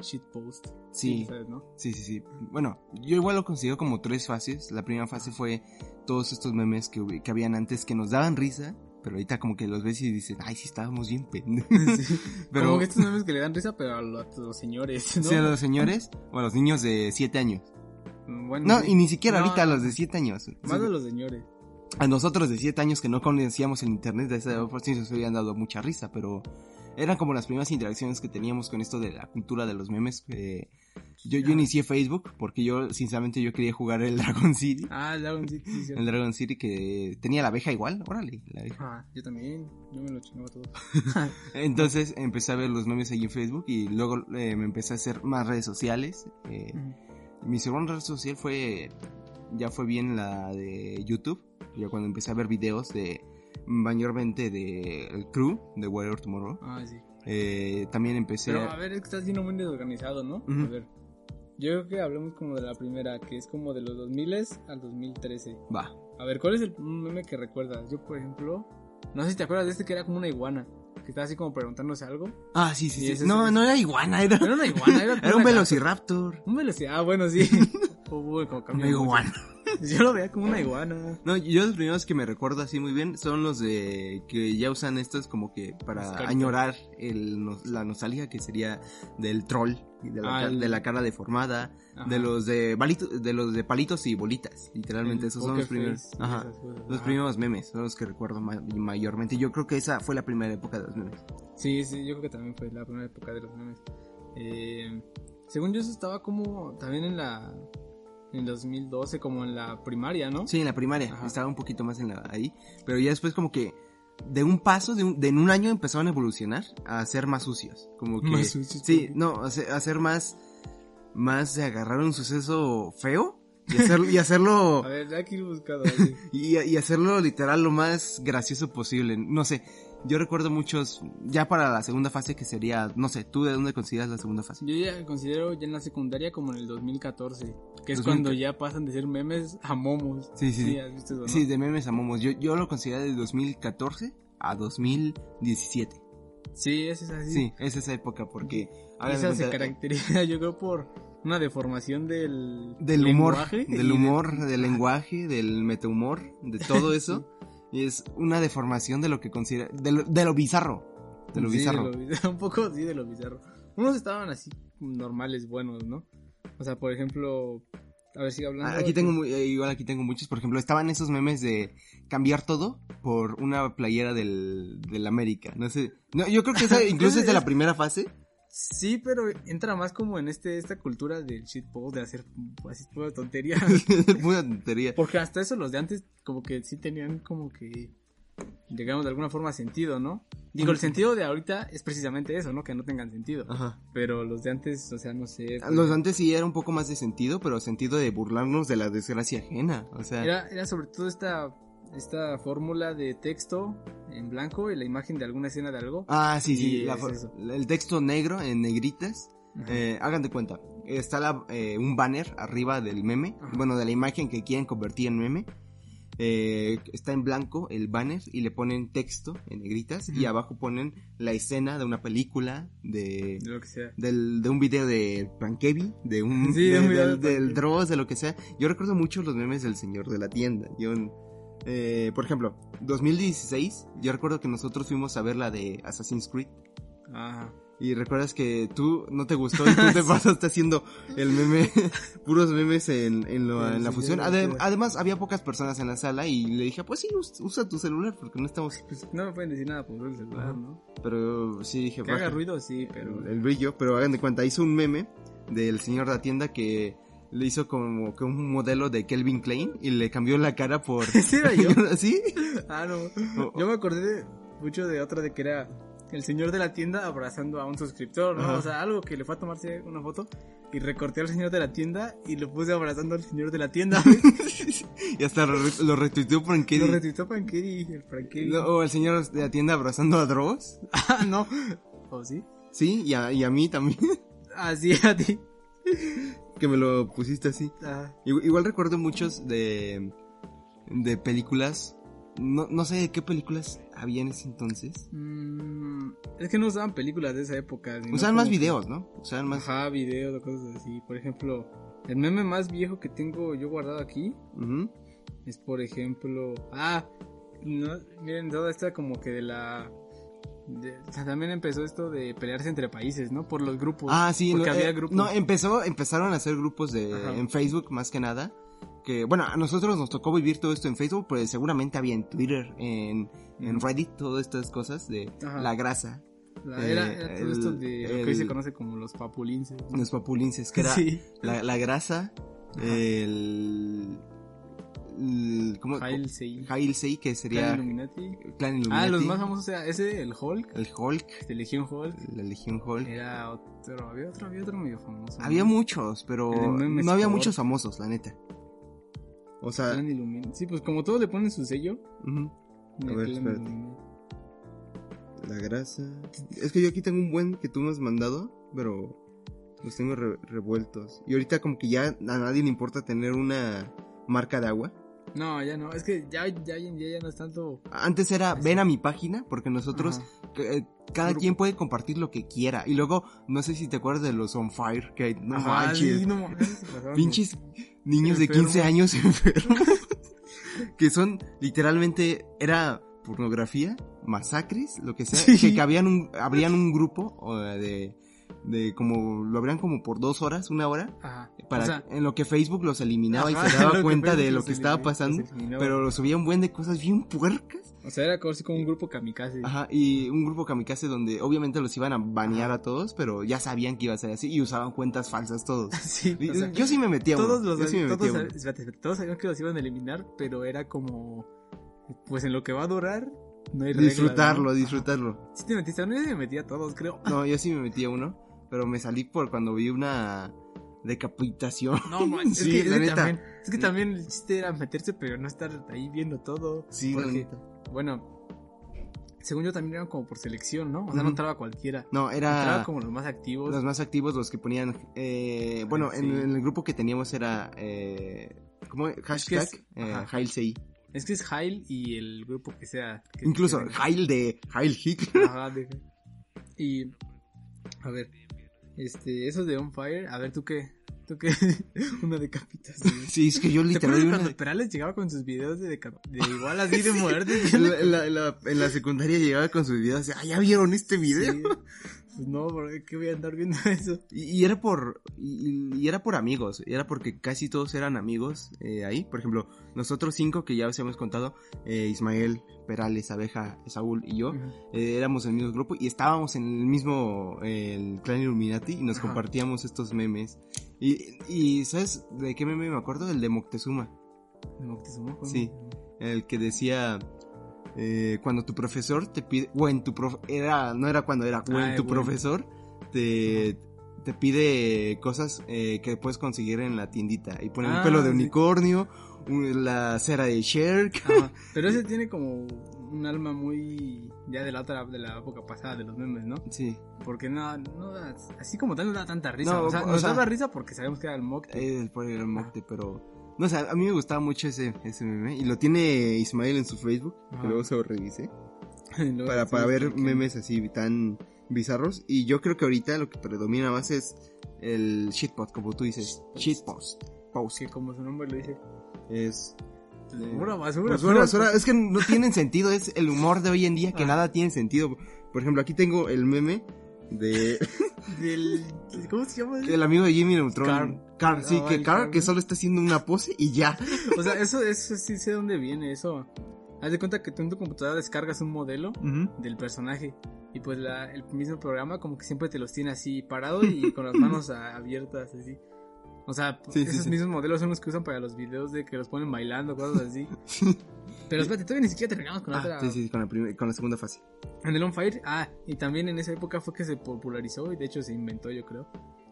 shitpost. Sí, ¿Sabes, no? sí, sí, sí. Bueno, yo igual lo considero como tres fases. La primera fase fue todos estos memes que, que habían antes que nos daban risa, pero ahorita como que los ves y dices, ay, sí estábamos bien pendejos. Sí. Pero Como que estos memes que le dan risa, pero a los, a los señores, ¿no? sí, a los señores o a los niños de 7 años. Bueno, No, sí. y ni siquiera No, ahorita a los de 7 años. Más de los señores. A nosotros de 7 años que no conocíamos el internet de esa edad, sí nos habían dado mucha risa, pero eran como las primeras interacciones que teníamos con esto de la cultura de los memes. eh, yo, yo inicié Facebook porque yo, sinceramente, yo quería jugar el Dragon City. Ah, el Dragon City. sí, cierto. El Dragon City que tenía la abeja igual, órale, la abeja. Ah, yo también. Yo me lo chingaba todo. Entonces empecé a ver los memes ahí en Facebook y luego eh, me empecé a hacer más redes sociales. eh, mi segunda red social fue, ya fue bien la de YouTube, ya cuando empecé a ver videos de, mayormente de el crew de Warrior Tomorrow. Ah, sí. Eh, también empecé Pero a... a ver, es que estás siendo muy desorganizado, ¿no? A ver. Yo creo que hablemos como de la primera, que es como de los 2000 al 2013. Va. A ver, ¿cuál es el meme que recuerdas? Yo, por ejemplo, no sé si te acuerdas de este que era como una iguana, que estaba así como preguntándose algo. Ah, sí, sí, Sí, ese No, no era iguana, era, Era una iguana, era, era un velociraptor. Un velociraptor. Ah, bueno, sí. Como cambió Una iguana. Yo lo veía como una iguana. No, yo los primeros que me recuerdo así muy bien son los de que ya usan estos como que para añorar el, nos- la nostalgia que sería del troll, de la, Ah, el- de la cara deformada, Ajá. de los de balitos, de los de palitos y bolitas, literalmente El esos son los primeros, ajá, los Ajá. primeros memes, son los que recuerdo ma- mayormente. Yo creo que esa fue la primera época de los memes. Sí, sí, yo creo que también fue la primera época de los memes. Eh, según yo, eso estaba como también en la. En 2012, como en la primaria, ¿no? Sí, en la primaria, Ajá. estaba un poquito más en la ahí, pero ya después como que de un paso, de, un, de en un año empezaron a evolucionar a ser más sucios, como que Más sucios, sí, no, a ser, a ser más más de agarrar un suceso feo Y, hacer- y hacerlo A ver, buscando. así. y, y hacerlo literal lo más gracioso posible. No sé, yo recuerdo muchos, ya para la segunda fase que sería, no sé, ¿tú de dónde consideras la segunda fase? Yo ya considero ya en la secundaria como en el 2014, que es 2000. cuando ya pasan de ser memes a momos. Sí, sí, sí. ¿has visto eso, no? Sí, de memes a momos. Yo, yo lo considero de 2014 a 2017. Sí, es así. Sí, es esa época porque... Esa se caracteriza, yo creo, por una deformación del, del humor, lenguaje del de- humor, del lenguaje, del metahumor, de todo eso. Es una deformación de lo que considera, de lo, de lo bizarro. De lo Sí, bizarro. lo bizarro, un poco sí de lo bizarro. Unos estaban así normales, buenos, ¿no? O sea, por ejemplo, a ver, sigue hablando. Aquí tengo, eh, igual aquí tengo muchos, por ejemplo, estaban esos memes de cambiar todo por una playera del, del América. No sé, no, yo creo que esa incluso es de la primera fase. Sí, pero entra más como en este esta cultura del shitpost, de hacer así toda tontería. Pura tontería. Porque hasta eso los de antes como que sí tenían como que, digamos, de alguna forma sentido, ¿no? Digo, el sentido de ahorita es precisamente eso, ¿no? Que no tengan sentido. Ajá. Pero los de antes, o sea, no sé. pues, Los de antes sí era un poco más de sentido, pero sentido de burlarnos de la desgracia ajena. O sea, Era, era sobre todo esta, esta fórmula de texto en blanco y la imagen de alguna escena de algo. ah, sí, sí, la es el texto negro en negritas. Eh, hagan de cuenta, está la, eh, un banner arriba del meme, Ajá. bueno, de la imagen que quieren convertir en meme. Eh, está en blanco el banner y le ponen texto en negritas y abajo ponen la escena de una película, de, de lo que sea. del, de un video de Frankevi, de un, Sí, de- un del, de del. Dross, de lo que sea. Yo recuerdo mucho los memes del señor de la tienda. Yo, eh, por ejemplo, 2016, yo recuerdo que nosotros fuimos a ver la de Assassin's Creed. Ajá. Y recuerdas que tú no te gustó y tú te pasaste haciendo el meme, puros memes en, en, lo- Sí, en la sí, fusión. Adem- además, había pocas personas en la sala y le dije, pues sí, us- usa tu celular porque no estamos. Pues no me pueden decir nada por el celular, Ajá. ¿no? Pero sí dije, Que haga ruido, sí, pero... el brillo. Pero hagan de cuenta, hizo un meme del señor de la tienda que le hizo como que un modelo de Kelvin Klein y le cambió la cara por. ¿Ese era yo? ¿Sí? Ah, no. Yo me acordé de- mucho de otra de que era el señor de la tienda abrazando a un suscriptor, ¿no? Ajá. O sea, algo que le fue a tomarse una foto y recorté al señor de la tienda y lo puse abrazando al señor de la tienda. y hasta lo, lo retuiteó Frankedy. lo retuitó Pankeri, el Pankeri. No, O el señor de la tienda abrazando a Dross. Ah, no. ¿O sí? Sí, y a, y a mí también. Así a ti. que me lo pusiste así. Ah, Igual, igual recuerdo muchos de, de películas. No, no sé de qué películas había en ese entonces. mm, es que no usaban películas de esa época. Usaban más videos, ¿no? Usaban más. Ajá, videos o cosas así. Por ejemplo, el meme más viejo que tengo yo guardado aquí. Es por ejemplo. Ah, no, miren, toda esta como que de la. De- o sea, también empezó esto de pelearse entre países, ¿no? Por los grupos. Ah, sí. Porque no, había eh, grupos. No, empezó, empezaron a hacer grupos de, Ajá. en Facebook más que nada. Que, bueno, a nosotros nos tocó vivir todo esto en Facebook, pero seguramente había en Twitter, en, en Mm. Reddit, todas estas cosas de Ajá. la grasa, La- era, eh, era todo esto de lo que hoy se conoce como los papulinces. ¿no? los papulinces, que era Sí. la, la grasa, Ajá. el- ¿cómo? Jail Sei. Jail Sei, que sería Clan Illuminati. Clan Illuminati. Ah, los más famosos, o sea, ese, el Hulk, El Hulk, de Legión Hulk. la Legión Hulk. Era otro, había otro, había otro medio famoso. ¿no? Había muchos, pero no había muchos famosos, la neta. O sea, Clan Illuminati. Sí, pues como todos le ponen su sello. A ver, Clan espérate. Illuminati. la grasa. Es que yo aquí tengo un buen que tú me has mandado, pero los tengo re- revueltos. Y ahorita como que ya a nadie le importa tener una marca de agua. No, ya no. Es que ya, ya hoy en día ya no es tanto. Antes era, ven a mi página, porque nosotros, eh, cada Grupo. quien puede compartir lo que quiera. Y luego, no sé si te acuerdas de los on fire, que hay, no Ajá, manches, sí, no pinches niños de Enfermos. 15 años enfermos, que son, literalmente, era pornografía, masacres, lo que sea, Sí. que, que habían un, habrían un grupo de, de como, lo habrían como por dos horas, una hora, Ajá. para, O sea, en lo que Facebook los eliminaba ajá, y se daba cuenta de lo que estaba pasando, pero lo subía un buen de cosas bien puercas. O sea, era como, un grupo kamikaze. Ajá, y un grupo kamikaze donde obviamente los iban a banear a todos, pero ya sabían que iba a ser así y usaban cuentas falsas todos. Sí, Y- o sea, yo sí me metía todos uno, los sí me todos, metía uno. espérate, espérate, todos sabían que los iban a eliminar, pero era como pues en lo que va a durar no hay regla, Disfrutarlo, ¿no? disfrutarlo. Sí te metiste, a uno yo sí me metí a todos, creo. No, yo sí me metía uno, pero me salí por cuando vi una decapitación. No, man, es, que, es la que neta. también, es que también el chiste era meterse, pero no estar ahí viendo todo. Sí, la porque, neta. bueno, según yo también eran como por selección, ¿no? O sea, no entraba cualquiera. No, Entraba era como los más activos. los más activos, los que ponían... eh, bueno, Sí. en, en el grupo que teníamos era... Eh, ¿Cómo? Hashtag es- eh, ajá. Hail CI. Es que es Hail y el grupo que sea. que- Incluso que- Hail de Hail Hitler. Ajá, de- Y, a ver, este, esos de On Fire, a ver, ¿tú qué? ¿Tú qué? Una decapitación. Sí, es que yo ¿Te acuerdas literalmente... cuando Perales llegaba con sus videos de, deca- de igual así de muerte? En la, la- en la- en la secundaria llegaba con sus videos de, ah, ¿ya vieron este video? Sí. Pues no, porque ¿qué voy a andar viendo eso? Y, y era por y, y era por amigos, era porque casi todos eran amigos eh, ahí. Por ejemplo, nosotros cinco que ya os hemos contado, eh, Ismael, Perales, Abeja, Saúl y yo, eh, éramos en el mismo grupo y estábamos en el mismo eh, el clan Illuminati y nos compartíamos estos memes. Y, y ¿sabes de qué meme me acuerdo? El de Moctezuma, ¿De Moctezuma? ¿Cómo? Sí. el que decía eh, cuando tu profesor te pide, o en tu prof, era, no era cuando era, o en Ah, tu bueno. profesor te, te pide cosas eh, que puedes conseguir en la tiendita y pone Ah, un pelo de unicornio, un- la cera de Sherk. Pero ese tiene como un alma muy ya de la otra de la época pasada de los memes, ¿no? Sí, Porque no, no da- así como tal no da tanta risa. No, o sea, o nos sea- daba risa porque sabemos que era el Mocte. eh, por el Mocte, pero no sé, a mí me gustaba mucho ese, ese meme y lo tiene Ismael en su Facebook, que luego se lo revisé, Luego para, para ver porque- memes así tan bizarros y yo creo que ahorita lo que predomina más es el shitpost, como tú dices, shitpost, post, Que como su nombre lo dice. Es pues, Pura basura. Basura, pura- basura. Es que no tienen sentido, es el humor de hoy en día que Ah. nada tiene sentido. Por ejemplo, aquí tengo el meme de Del, ¿Cómo se llama? el amigo de Jimmy Neutron. Carl, sí, Ah, que Carl. que solo está haciendo una pose y ya. O sea, eso, eso sí sé dónde viene eso. Haz de cuenta que tú en tu computadora descargas un modelo del personaje y pues la, el mismo programa como que siempre te los tiene así parado y con las manos a- abiertas así. O sea, Sí, esos sí. mismos modelos son los que usan para los videos de que los ponen bailando, cosas así. Pero espérate, todavía ni siquiera terminamos con la Ah, otra. sí, sí, con la, primer- con la segunda fase. En el On Fire, ah, y también en esa época fue que se popularizó y de hecho se inventó, yo creo,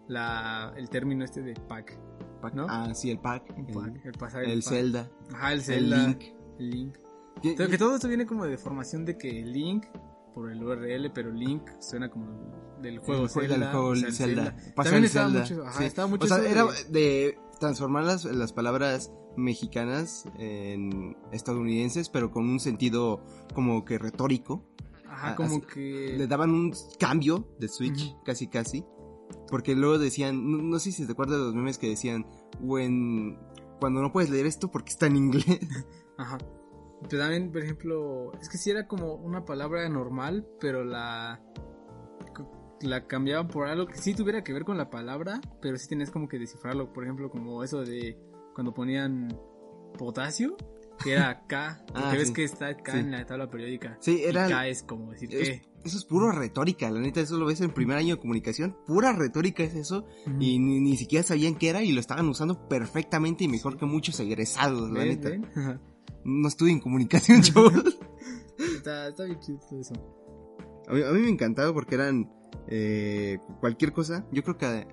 la, el término este de pack. Pack- ¿No? Ah, sí, el pack. El, El, pack, el pasar el pack. Zelda. Ajá, el El Zelda. Link. El Link. O sea, y- que todo esto viene como de formación de que Link por el URL, pero Link suena como del juego el juego- Zelda. del juego o sea, Zelda. Zelda. Pasó También estaba Zelda, mucho, ajá, sí. estaba mucho O sea, era de- transformar las, las palabras mexicanas en estadounidenses, pero con un sentido como que retórico. Ajá, como que... le daban un cambio de switch, casi casi. Porque luego decían, no, no sé si te acuerdas de los memes que decían, when, cuando no puedes leer esto porque está en inglés. Ajá. Pero también, por ejemplo, es que sí era como una palabra normal, pero la la cambiaban por algo que sí tuviera que ver con la palabra, pero sí tenías como que descifrarlo, por ejemplo, como eso de cuando ponían potasio, que era K, porque Ah, ves sí. que está K Sí. en la tabla periódica. Sí, Y era... K es como decir es- qué. eso es puro retórica, la neta, eso lo ves en primer año de comunicación, pura retórica es eso, y ni, ni siquiera sabían qué era y lo estaban usando perfectamente y mejor que muchos egresados, la neta. No estudio en comunicación, chavos. está, está bien chido todo eso. A mí, a mí me encantaba porque eran eh, cualquier cosa. Yo creo que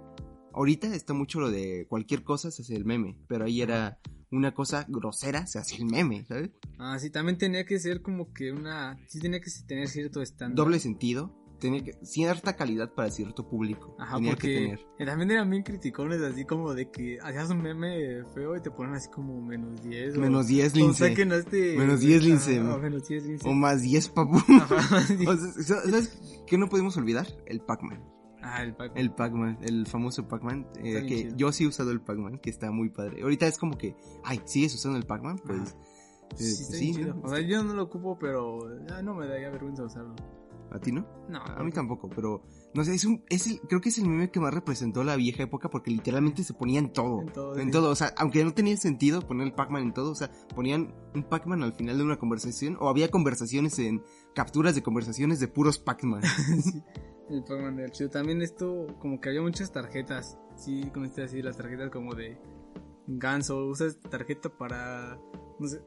ahorita está mucho lo de cualquier cosa se hace el meme, pero ahí era una cosa grosera, se hace el meme, ¿sabes? Ah, sí, también tenía que ser como que una... Sí tenía que tener cierto estándar. Doble sentido, tenía que, cierta calidad para cierto público. Ajá, tenía porque que tener. eh, también eran bien criticones, así como de que hacías un meme feo y te ponen así como menos 10. o- Menos 10 o lince. saquen a este... Menos 10 ajá, lince. o menos 10 lince. O más 10 papu. Ajá, sí. O sea, ¿Sabes qué no podemos olvidar? El Pac-Man. Ah, el Pac. El Pac-Man, el famoso Pac-Man. eh, que chido. yo sí he usado el Pac-Man, que está muy padre. Ahorita es como que, ay, ¿sigues usando el Pac-Man? Pues, Ajá. eh, Sí, sí, chido. ¿no? O sea, yo no lo ocupo, pero ya no me daría vergüenza usarlo. ¿A ti no? No, A mí tampoco, pero no sé, es un, es el, creo que es el meme que más representó la vieja época porque literalmente se ponía en todo. En todo, En sí. todo, o sea, aunque no tenía sentido poner el Pac-Man en todo, o sea, ponían un Pac-Man al final de una conversación o había conversaciones en capturas de conversaciones de puros Pac-Man. Sí, el Pac-Man era chido. También esto, como que había muchas tarjetas. Sí, con este así, las tarjetas como de ganso. Usas tarjeta para. No sé.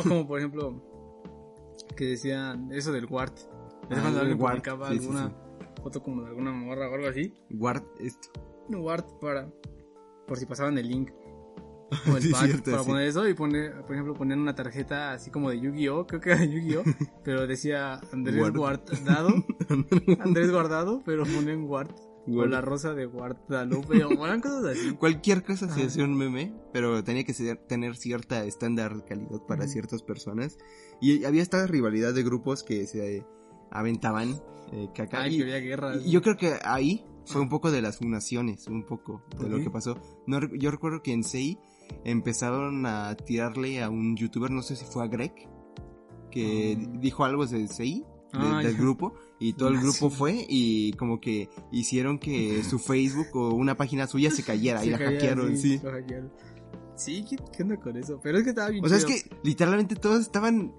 O como por ejemplo, que decían eso del Wart. Es Ah, cuando alguien Wart, publicaba sí, sí, alguna foto como de alguna morra o algo así. Guard esto. Un Wart para. por si pasaban el link. O el Sí, pack cierto, para sí. poner eso y poner, por ejemplo, poner una tarjeta así como de Yu-Gi-Oh, creo que era de Yu-Gi-Oh, pero decía Andrés Guard- Guardado, Andrés Guardado, pero ponen Guard, o Guard- la rosa de Guadalupe, o eran cosas así. Cualquier cosa se hacía un meme, pero tenía que ser- tener cierta estándar de calidad para ciertas personas. Y había esta rivalidad de grupos que se aventaban eh, caca. Ay, Y- que había guerra. y yo creo que ahí fue un poco de las funaciones, un poco de ¿Por lo que pasó. No, yo recuerdo que en Sei empezaron a tirarle a un youtuber, no sé si fue a Greg, que Ah. dijo algo de Sei, de- Ah, del grupo, y todo el grupo fue y como que hicieron que su Facebook o una página suya se cayera y Se la caía, hackearon, sí. hackearon. Sí, ¿qué, qué onda con eso? Pero es que estaba bien O sea, es que literalmente todos estaban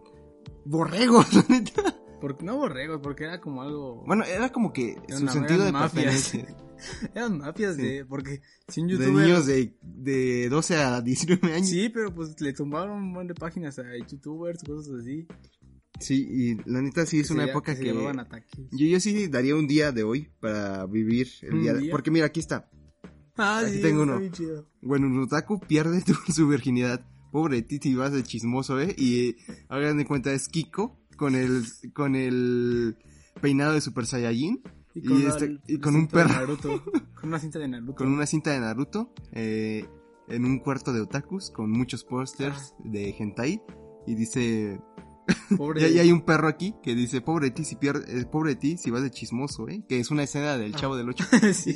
borregos, la neta. Porque, no borregos, porque era como algo... Bueno, era como que Eran su una- sentido de mafias. Eran mafias Sí. de... Porque si un De youtuber... niños de, de 12 a 19 años. Sí, pero pues le tumbaron un montón de páginas a youtubers, cosas así. Sí, y la neta sí es que una época que... ataques. Yo, yo sí daría un día de hoy para vivir el ¿Un día, de- día? Porque mira, aquí está. Ah, Aquí sí, tengo uno. chido. Bueno, un otaku pierde tu- su virginidad. Pobre de ti, si vas de chismoso, ¿eh? Y hagan de cuenta, es Kiko con el, con el peinado de Super Saiyajin. Y Y la- este- y con un perro. Naruto. Con una cinta de Naruto. con una cinta de Naruto eh, en un cuarto de otakus con muchos pósters de hentai y dice Pobre... ya hay un perro aquí que dice pobre de ti si pierde eh, pobre de ti si vas de chismoso eh que es una escena del Ah. chavo del 8 sí.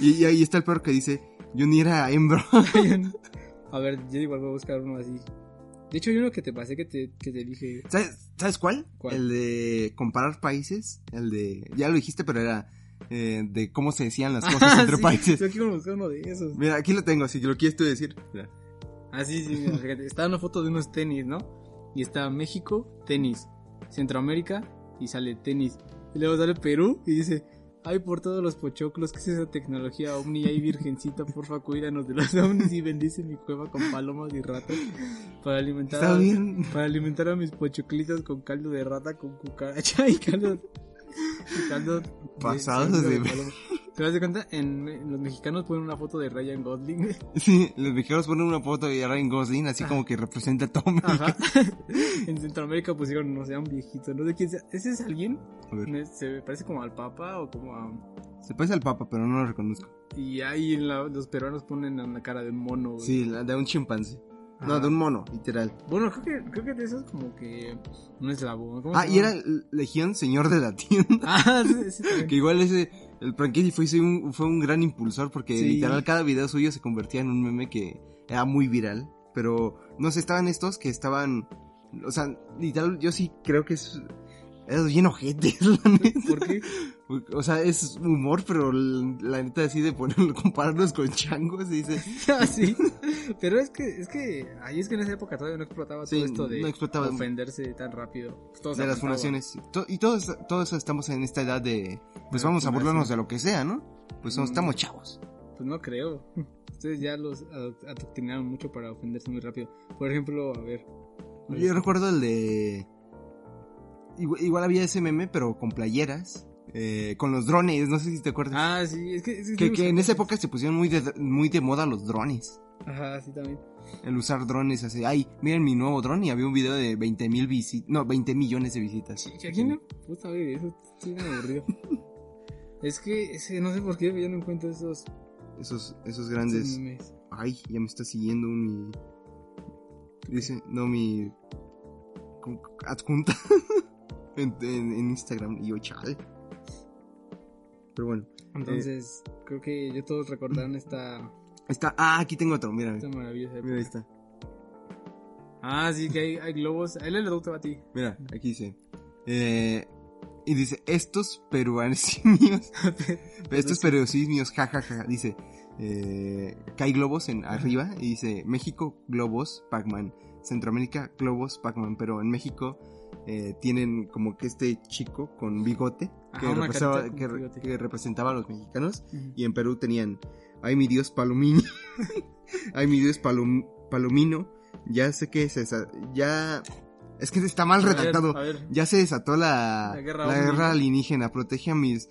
y, y ahí está el perro que dice yo ni era hembra A ver, yo igual voy a buscar uno así. De hecho, hay uno que te pasé que te, que te dije. ¿Sabes, ¿Sabes cuál? ¿Cuál? El de comparar países el de ya lo dijiste pero era eh, de cómo se decían las cosas entre Sí, países Yo quiero buscar uno de esos. mira aquí lo tengo si lo quieres tú decir Mira. Ah, sí, sí, mira, fíjate. Está una foto de unos tenis, ¿no? Y está México, tenis. Centroamérica, y sale tenis. Y luego sale Perú, y dice... Ay, por todos los pochoclos, ¿qué es esa tecnología ovni? Ay, virgencita, porfa, cuídanos de los ovnis y bendice mi cueva con palomas y ratas para alimentar, a, bien para alimentar a mis pochoclitos con caldo de rata, con cucaracha y caldo... y caldo de Pasados de- paloma. ¿Te das de cuenta? En, en los mexicanos ponen una foto de Ryan Gosling. Sí, los mexicanos ponen una foto de Ryan Gosling así como que representa a todo México. Ajá. en Centroamérica pusieron, no sé, a un viejito, no sé quién sea. ¿Ese es alguien? A ver, Se parece como al Papa o como a... se parece al Papa, pero no lo reconozco. Y ahí en la- los peruanos ponen en la cara de un mono. güey. Sí, la de un chimpancé. No, de un mono, literal. Bueno, creo que, creo que de eso es como que un eslavo. ¿cómo Ah, y era Legión Señor de la Tienda. Ah, sí, sí. Que igual ese, el Prankedy fue, un, fue un gran impulsor porque Sí. literal cada video suyo se convertía en un meme que era muy viral. Pero, no sé, estaban estos que estaban, o sea, literal, yo sí creo que es, es bien ojete, la neta. ¿Por qué? O sea, es humor, pero la neta así de ponerlo, compararlos con changos y dice, Ah, sí. Pero es que, es que, ahí es que en esa época todavía no explotaba Sí, todo esto de no explotaba. ofenderse tan rápido. Pues todo se de las fundaciones. Y todos, todos estamos en esta edad de, pues De vamos a burlarnos de lo que sea, ¿no? Pues somos, Mm. estamos chavos. Pues no creo. Ustedes ya los adoctrinaron mucho para ofenderse muy rápido. Por ejemplo, a ver. Yo recuerdo el de... Igual, igual había ese meme, pero con playeras, eh, con los drones, no sé si te acuerdas. Ah, sí, es que... es que, sí, que en sí. esa época se pusieron muy de, muy de moda los drones. Ajá, sí, también. El usar drones así, ay, miren mi nuevo dron y había un video de 20 mil visitas, no, 20 millones de visitas. ¿Que ¿A quién le gusta ver eso? Estoy muy aburrido. es que, ese, no sé por qué ya no encuentro esos, Esos, esos grandes... memes. Ay, ya me está siguiendo mi. Dice, no, mi. Adjunta. en, en- en Instagram. Y yo, chale. Pero bueno. Entonces, creo que ya todos recordaron esta, Está. Ah, aquí tengo otro. Mira, esta mira, ahí está. Ah, sí, que hay, hay globos. Él le a ti. Mira, aquí dice. Eh, y dice, estos peruanisimios. estos peruanisimios, jajaja. Dice, eh, que hay globos en arriba. Y dice, México, globos, Pac-Man. Centroamérica, globos, Pac-Man. Pero en México eh, tienen como que este chico con bigote. Que, Ajá, representaba, que, que a los mexicanos. Y en Perú tenían, ay mi Dios Palomini, ay mi Dios Palom- Palomino, ya sé que se, ya, es que está mal A redactado, A ver, ya se desató la, La guerra la guerra alienígena, protege a mis,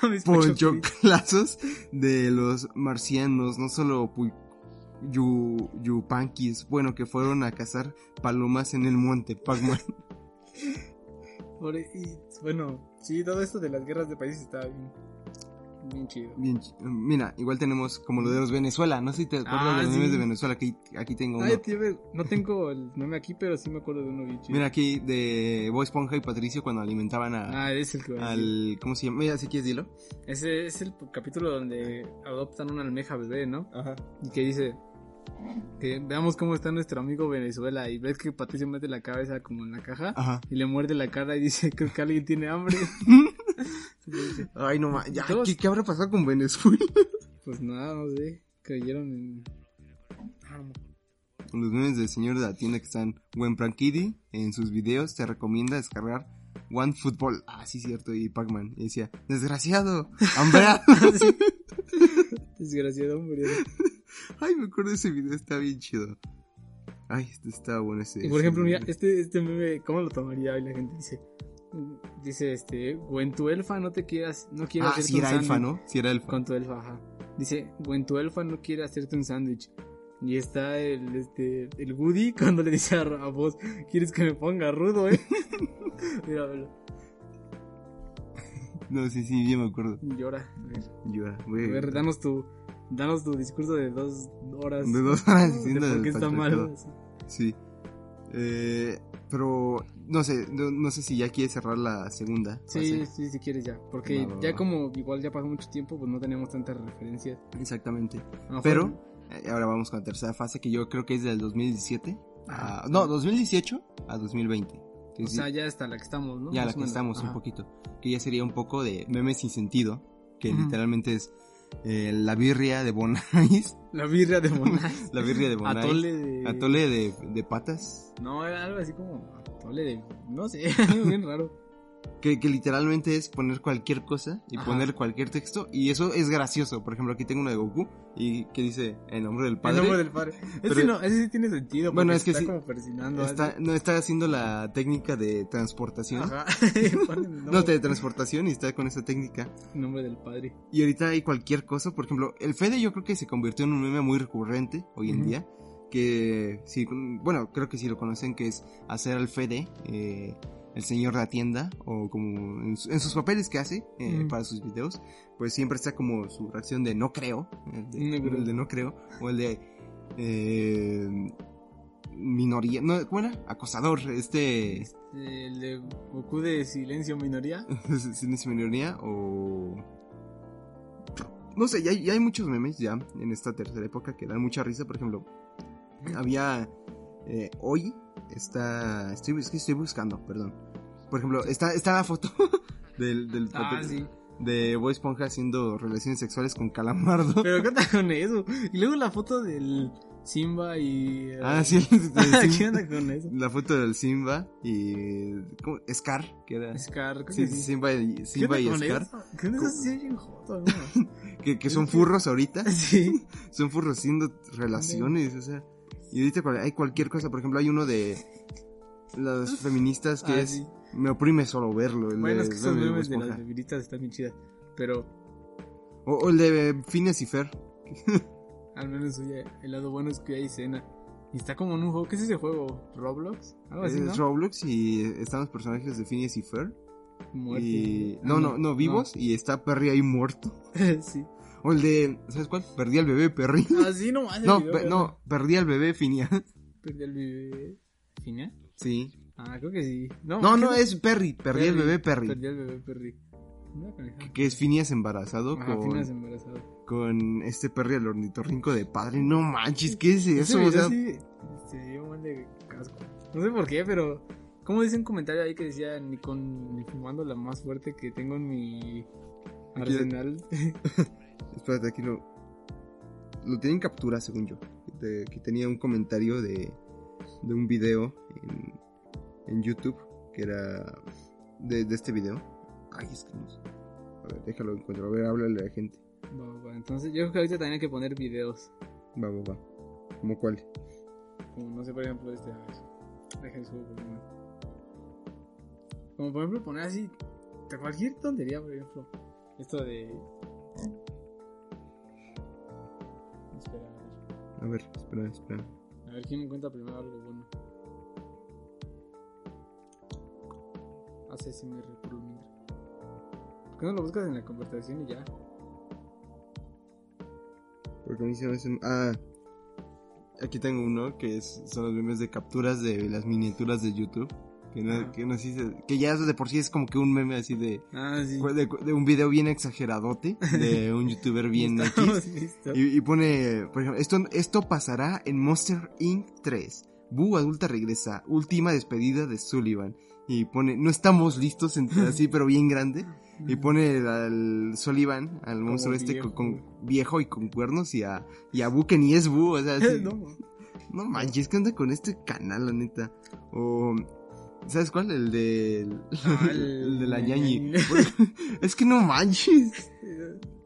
Mis ponchoclazos de los marcianos, no solo pu- yu- yupanquis, bueno, que fueron a cazar palomas en el monte Pac-Man. Por- y, bueno, sí, todo esto de las guerras de países está bien, bien chido. Bien, mira, igual tenemos como lo de los Venezuela, no sé si te acuerdas Ah, de los sí. memes de Venezuela, aquí, aquí tengo uno. Ay, tío, no tengo el meme aquí, pero sí me acuerdo de uno bien chido. Mira aquí de Bob Esponja y Patricio cuando alimentaban a, Ah, es el que al... ¿Cómo se llama? Mira, si quieres dilo. Ese es el capítulo donde adoptan una almeja bebé, ¿no? Ajá. Y que dice que veamos cómo está nuestro amigo Venezuela y ves que Patricio mete la cabeza como en la caja Ajá. y le muerde la cara y dice creo que alguien tiene hambre. Dice, Ay, no ma- ya, ¿qué, qué habrá pasado con Venezuela? pues nada, no sé, creyeron en... Ah. Los memes del señor de la tienda que están Gwen Prankidi en sus videos te recomienda descargar One Football. Ah, sí, cierto, y Pac-Man. Y decía, desgraciado, hambreado. Desgraciado hombre. Ay, me acuerdo de ese video, está bien chido. Ay, este está bueno ese. Y por ese ejemplo, mira, este, este meme, ¿cómo lo tomaría hoy la gente? Dice, dice este, o en tu elfa no te quieras, no quiere Ah, hacerte un era elfa, sándwich". ¿no? Sí era elfa. Con tu elfa, ajá. Dice, o en tu elfa no quiere hacerte un sándwich. Y está el, este, el Woody cuando le dice a, a vos, ¿quieres que me ponga rudo, eh? Mira, velo. No, sí, sí, bien me acuerdo. Llora. A ver, Llora, a güey. ver, danos tu, danos tu discurso de dos horas. De dos horas de diciendo por del qué está mal. Sí. Eh, pero, no sé, no, no sé si ya quieres cerrar la segunda. Sí, fase. sí, si quieres ya. Porque ya como igual ya pasó mucho tiempo, pues no tenemos tantas referencias. Exactamente. A Pero, eh, ahora vamos con la tercera fase que yo creo que es del 2017. Ajá. a- no, 2018 a 2020. O sea, ya hasta la que estamos, ¿no? ya Más la que estamos un poquito. Que ya sería un poco de memes sin sentido. Que literalmente es eh, la birria de Bonais. La birria de Bonais. la birria de Bonais. Atole de. Atole de, de patas. No, era algo así como atole de. No sé, bien raro. Que, que literalmente es poner cualquier cosa y Ajá. poner cualquier texto. Y eso es gracioso. Por ejemplo, aquí tengo uno de Goku. Y que dice en nombre del El padre. nombre del padre. Pero- ese, no, ese sí tiene sentido. Bueno, es que está sí. como persinando. Está, no está haciendo la técnica de transportación. Ajá. El No, de transportación y está con esa técnica. nombre del padre. Y ahorita hay cualquier cosa, por ejemplo, el Fede yo creo que se convirtió en un meme muy recurrente hoy en día. Que, sí, bueno, creo que sí lo conocen, que es hacer al Fede, eh, el señor de la tienda, o como en, en sus papeles que hace eh, Ujú. para sus videos, pues siempre está como su reacción de no creo, el de No creo. el de no creo, o el de eh, minoría, no, ¿cómo era? Acosador, este... Este, el de Goku de silencio minoría. Silencio minoría o... No sé, ya hay, ya hay muchos memes ya en esta tercera época que dan mucha risa. Por ejemplo, había... eh, hoy está... Estoy, es que estoy buscando, perdón. Por ejemplo, está, está la foto del, del Ah, sí. de Boy Esponja haciendo relaciones sexuales con Calamardo. Pero ¿qué onda con eso? Y luego la foto del Simba y. eh, Ah, sí, el ¿Qué onda con eso? la foto del Simba y... ¿cómo? Scar, que era... Scar, Sí, sí. Simba y, ¿Qué Simba onda y con Scar. eso? ¿Qué onda. Que, que son furros ahorita. Sí. son furros haciendo relaciones, o sea. Y ahorita hay cualquier cosa, por ejemplo, hay uno de las feministas que Ah, es sí. me oprime solo verlo, el Bueno, de, es que esos memes de las bebiditas están bien chidas. Pero o, o el de Phineas y Fer. al menos oye, el lado bueno es que hay escena. Y está como en un juego. ¿Qué es ese juego? ¿Roblox? Algo así, es ¿no? Roblox y están los personajes de Phineas y Fer. Muerto. Y... Ah, No, no, no, vivos y está Perry ahí muerto. sí. O el de, ¿sabes cuál? Perdí al bebé Perry. Ah, sí, no más. el No, video, pe- no, perdí al bebé Phineas. Perdí al bebé. ¿Fina? Sí. Ah, creo que sí. No, No, ¿qué no, es Perry, perdí al bebé Perry. Perdí al bebé Perry. Esa- Que es Phineas embarazado Ajá, con... Phineas embarazado. con este Perry al ornitorrinco de padre. No manches, ¿qué es Ese eso? O sea, sí se dio mal de casco. No sé por qué, pero. ¿Cómo dice un comentario ahí que decía ni con ni fumando la más fuerte que tengo en mi arsenal? Espérate, aquí lo. Lo tienen captura, según yo. de- que tenía un comentario de, de un video en, en YouTube que era de, de este video. Ay, es que no sé. A ver, déjalo encuentro. A ver, háblale a la gente. Va, va, Entonces, yo creo que ahorita también hay que poner videos. Va, va, va. ¿Cómo cuál? Como, no sé, por ejemplo, este. A ver. Dejen su Como por ejemplo, poner así. Cualquier tontería, por ejemplo. Esto de. Espera, a ver. A ver, espera, espera. A ver quién encuentra primero algo bueno. Hace SMR por lo mientras. ¿Por qué no lo buscas en la conversación y ya? Porque a mí se me hace... Ah, aquí tengo uno que es, son los memes de capturas de las miniaturas de YouTube. Que, no, que, no que ya de por sí es como que un meme así de, Ah, sí. de, de un video bien exageradote de un youtuber bien X. Y, y pone, por ejemplo, esto, esto pasará en Monster Inc. 3. Boo adulta regresa, última despedida de Sullivan. Y pone, no estamos listos, en- así pero bien grande. Y pone al Sullivan, al monstruo este viejo. con, con- viejo y con cuernos, y a, y a Boo que ni es Boo, o sea, así- no, no manches, ¿qué onda con este canal, la neta? O, ¿sabes cuál? El de, Ah, el, el- de la ñañi. es que no manches.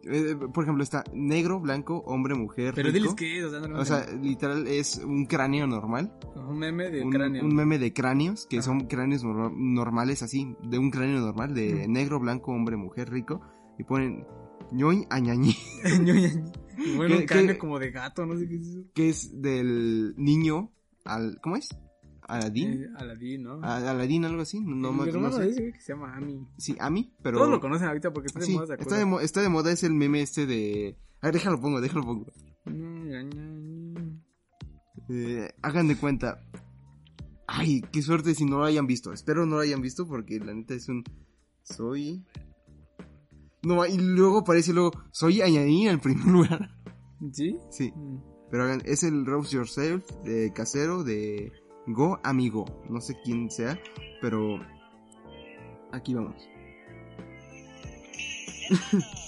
Eh, por ejemplo, está negro, blanco, hombre, mujer. Pero rico. diles que es, o sea, no O sea, literal es un cráneo normal. un meme de Un, cráneo. un meme de cráneos, que son cráneos nor- normales así, de un cráneo normal, de negro, blanco, hombre, mujer, rico. Y ponen ñoñ añañi, bueno, ¿Qué- un cráneo qué? como de gato, no sé qué es eso. que es del niño al... ¿Cómo es? Aladín. Eh, Aladín, ¿no? A- Aladín, algo así. No, Mi me- no hermano sé. güey que se llama Ami. Sí, Ami, pero... Todos lo conocen ahorita porque está de Sí, moda, ¿se está de, mo- está de moda es el meme este de... A ver, déjalo pongo, déjalo pongo. Eh, hagan de cuenta. Ay, qué suerte si no lo hayan visto. Espero no lo hayan visto porque la neta es un. Soy. No, y luego aparece luego. Soy añadí en primer lugar. ¿Sí? Sí, Mm. pero hagan. Es el Roast Yourself de casero de Go Amigo. No sé quién sea, pero. Aquí vamos.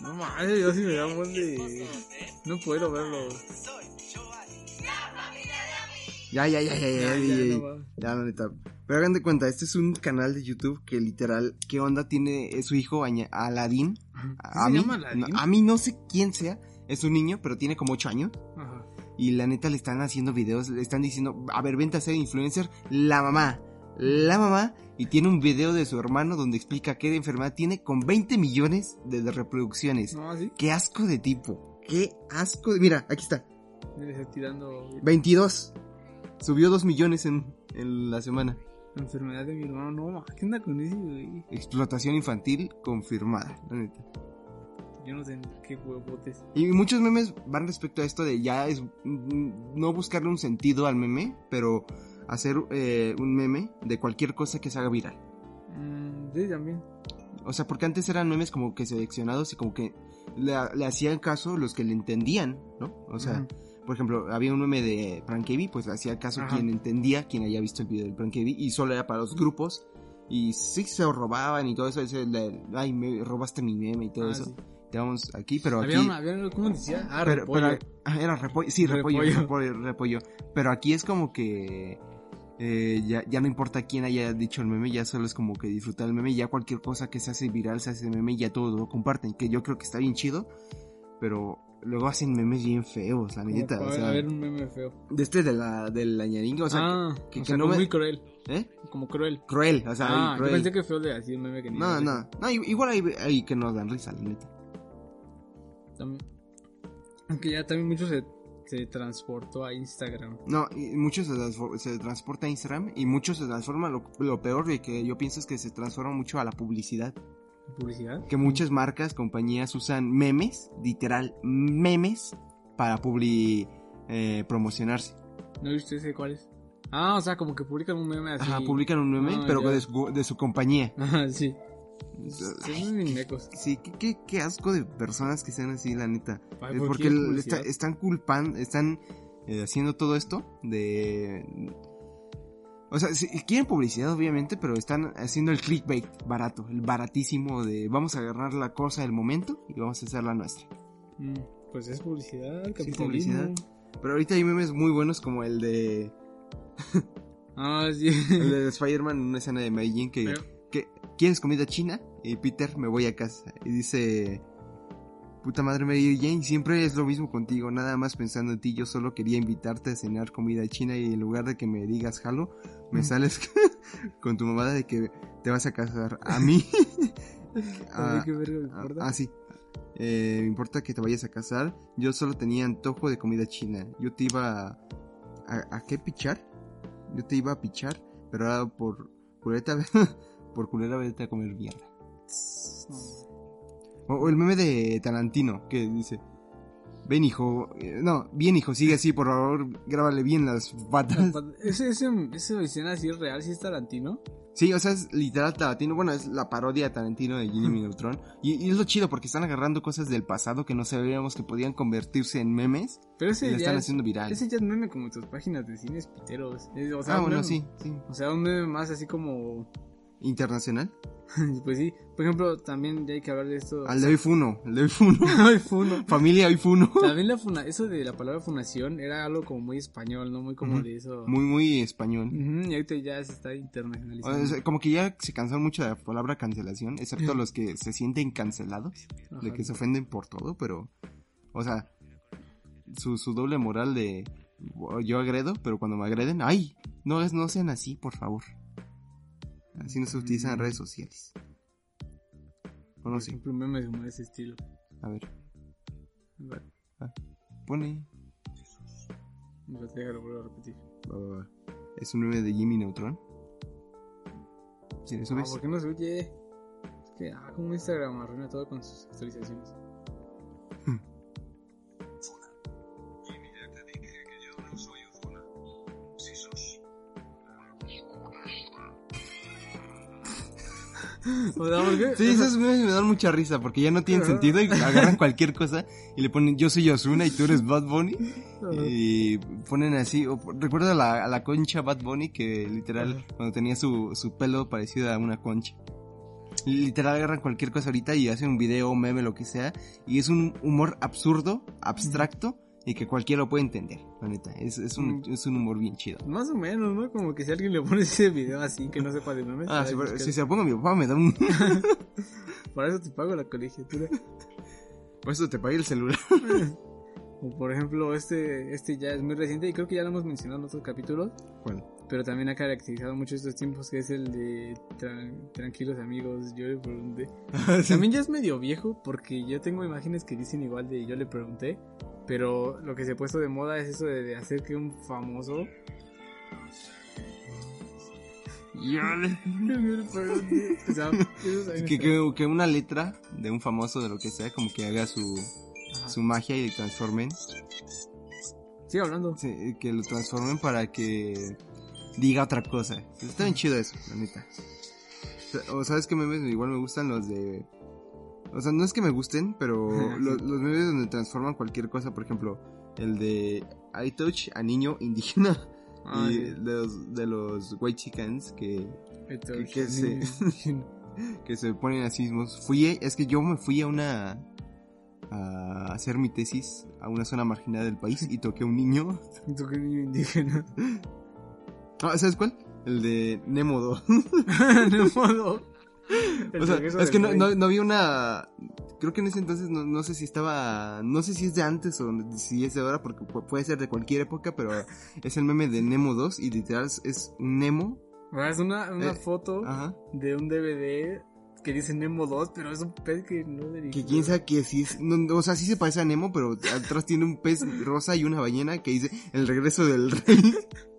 No mames, yo sí me da un buen de... No puedo verlo. Ya, ya, ya, ya, ya. Ya, ya. Pero hagan de cuenta, este es un canal de YouTube que literal, ¿qué onda tiene su hijo Aladín? A mí no sé quién sea, es un niño, pero tiene como 8 años. Ajá. Y la neta le están haciendo videos, le están diciendo, a ver, vente a ser influencer. La mamá, la mamá, y tiene un video de su hermano donde explica qué enfermedad tiene con 20 millones de, reproducciones. No, sí. Qué asco de tipo, qué asco de... Mira, aquí está, tirando 22. Subió 2 millones en, en la semana. la enfermedad de mi hermano. No, ¿qué onda con ese, güey? Explotación infantil confirmada, la neta. Yo no sé qué huevotes. Y muchos memes van respecto a esto de ya es mm, no buscarle un sentido al meme, pero hacer eh, un meme de cualquier cosa que se haga viral. Mm, sí, también. O sea, porque antes eran memes como que seleccionados y como que le, le hacían caso los que le entendían, ¿no? O sea, por ejemplo, había un meme de Prankevi, pues le hacía caso Ajá. quien entendía, quien haya visto el video del Prankevi, y solo era para los grupos. Y sí se lo robaban y todo eso, ese de, ay, me robaste mi meme y todo Ah, eso. sí. Te vamos aquí, pero aquí... Había una, había una- ¿cómo decía? Ah, pero, repollo. pero- ah, era repollo, sí, repollo, Repollo. repollo, repollo. Pero aquí es como que eh, ya, ya no importa quién haya dicho el meme, ya solo es como que disfrutar el meme, ya cualquier cosa que se hace viral se hace meme y ya todos lo comparten, que yo creo que está bien chido, pero luego hacen memes bien feos, la neta, o sea, ver un meme feo. de este de la, del añaringa, o sea, ah, que- o que sea, no como me- muy cruel. ¿eh? Como cruel. Cruel, o sea, ah, yo cruel. pensé que feo de así un meme que ni No, no, no, igual hay, hay que nos dan risa, la neta. Aunque ya también mucho se, se transportó a Instagram. No, y muchos se, se transporta a Instagram y muchos se transforma, lo, lo peor de que yo pienso es que se transforma mucho a la publicidad. ¿Publicidad? Que muchas marcas, compañías usan memes, literal, memes, para publi, eh, promocionarse. ¿No viste ese cuál es? Ah, o sea, como que publican un meme así. Ajá, publican un meme, Ah, pero de su, de su compañía. Ajá, sí. Mecos. Sí, qué, qué, qué asco de personas que sean así, la neta. Ay, Eh, ¿por Porque está- están culpando, están eh, haciendo todo esto de... O sea, si- quieren publicidad obviamente, pero están haciendo el clickbait barato, el baratísimo de vamos a agarrar la cosa del momento y vamos a hacer la nuestra. Mm, pues es publicidad, capitalismo. publicidad. Pero ahorita hay memes muy buenos como el de, Ah, sí. el de Spider-Man en una escena de Meijin que, Pero- que ¿quieres comida china? Y Peter me voy a casa y dice Puta madre Mary Jane, siempre es lo mismo contigo, nada más pensando en ti, yo solo quería invitarte a cenar comida china y en lugar de que me digas jalo, me Mm. sales con tu mamada de que te vas a casar. A mí... Ah, qué ah, ah, sí. Eh, me importa que te vayas a casar. Yo solo tenía antojo de comida china. Yo te iba a... ¿A, a qué pichar? Yo te iba a pichar, pero ahora por culeta... por culera vete a comer mierda. O, o el meme de Tarantino que dice... Ven hijo, eh, no, bien hijo, sigue así, por favor, grábale bien las patas. Ese, ese, esa escena así es real, si es Tarantino. Sí, o sea, es literal Tarantino. Bueno, es la parodia de Tarantino de Jimmy Neutron. Y, y es lo chido porque están agarrando cosas del pasado que no sabíamos que podían convertirse en memes Pero y ese ya, están es, haciendo viral. ese ya es meme como tus páginas de cines piteros. Es- O sea, ah, bueno, meme- sí, sí. O sea, un meme más así como... Internacional. Pues sí. Por ejemplo, también ya hay que hablar de esto. Al de hoy Funo, el de hoy Funo. Ay, funo. Familia hoy Funo. También la funa, eso de la palabra funación era algo como muy español, ¿no? Muy como de eso. Muy, muy español. Y ahorita ya se está O internacionalizando. sea, como que ya se cansaron mucho de la palabra cancelación, excepto los que se sienten cancelados, de que se ofenden por todo, pero, o sea, su, su doble moral de yo agredo, pero cuando me agreden, ay, no es, no sean así, por favor. Así no se utilizan en redes sociales. O no sé, ejemplo, memes como de ese estilo. a ver, Vale, pone, vale, déjalo volver a repetir. es un meme de Jimmy Neutron. ¿Sí le Ah? ¿por qué no se oye? Es que, ah, como Instagram arruina todo con sus actualizaciones. Sí, esos memes me dan mucha risa porque ya no tienen sentido y agarran cualquier cosa y le ponen yo soy Ozuna y tú eres Bad Bunny y ponen así, o, recuerda a la, a la concha Bad Bunny que literal Ajá. cuando tenía su, su pelo parecido a una concha. Literal agarran cualquier cosa ahorita y hacen un video, meme, lo que sea y es un humor absurdo, abstracto y que cualquiera lo puede entender, la neta. Es, es, un, Mm. es un humor bien chido. Más o menos, ¿no? Como que si alguien le pone ese video así que no sepa de memes. Ah, si, buscar. si se lo pongo a mi papá me da un... Para eso te pago la colegiatura. Por eso te pagué el celular. o por ejemplo, este, este ya es muy reciente y creo que ya lo hemos mencionado en otros capítulos. ¿Cuál? Pero también ha caracterizado mucho estos tiempos que es el de tran- tranquilos amigos, yo le pregunté. También ya es medio viejo porque yo tengo imágenes que dicen igual de yo le pregunté. Pero lo que se ha puesto de moda es eso de, de hacer que un famoso... Yo le- le pregunté. O sea, que, está- que, que una letra de un famoso de lo que sea, como que haga su, Ajá. su magia y transformen. Sigue hablando. sí, que lo transformen para que diga otra cosa. Está bien chido eso, la neta. O sabes que memes igual me gustan los de... O sea, no es que me gusten, pero lo- los, memes donde transforman cualquier cosa, por ejemplo, el de iTouch a niño indígena y de los, de los white chickens que, que- que sí. que se ponen así mismos. Fui, es que yo me fui a una a hacer mi tesis a una zona marginada del país y toqué a un niño. Tú que niño indígena. Ah, ¿Sabes cuál? El de Nemo 2. de modo. El O sea, regreso es que no, no, no había una... Creo que en ese entonces no, no sé si estaba... No sé si es de antes o si es de ahora, porque pu- puede ser de cualquier época, pero es el meme de Nemo 2 y literal es- un Nemo. Ah, Es una, una Eh, foto Ajá. de un DVD que dice Nemo 2, pero es un pez que no le Que quién sabe que sí es... no, o sea, sí se parece a Nemo, pero atrás tiene un pez rosa y una ballena que dice El regreso del rey.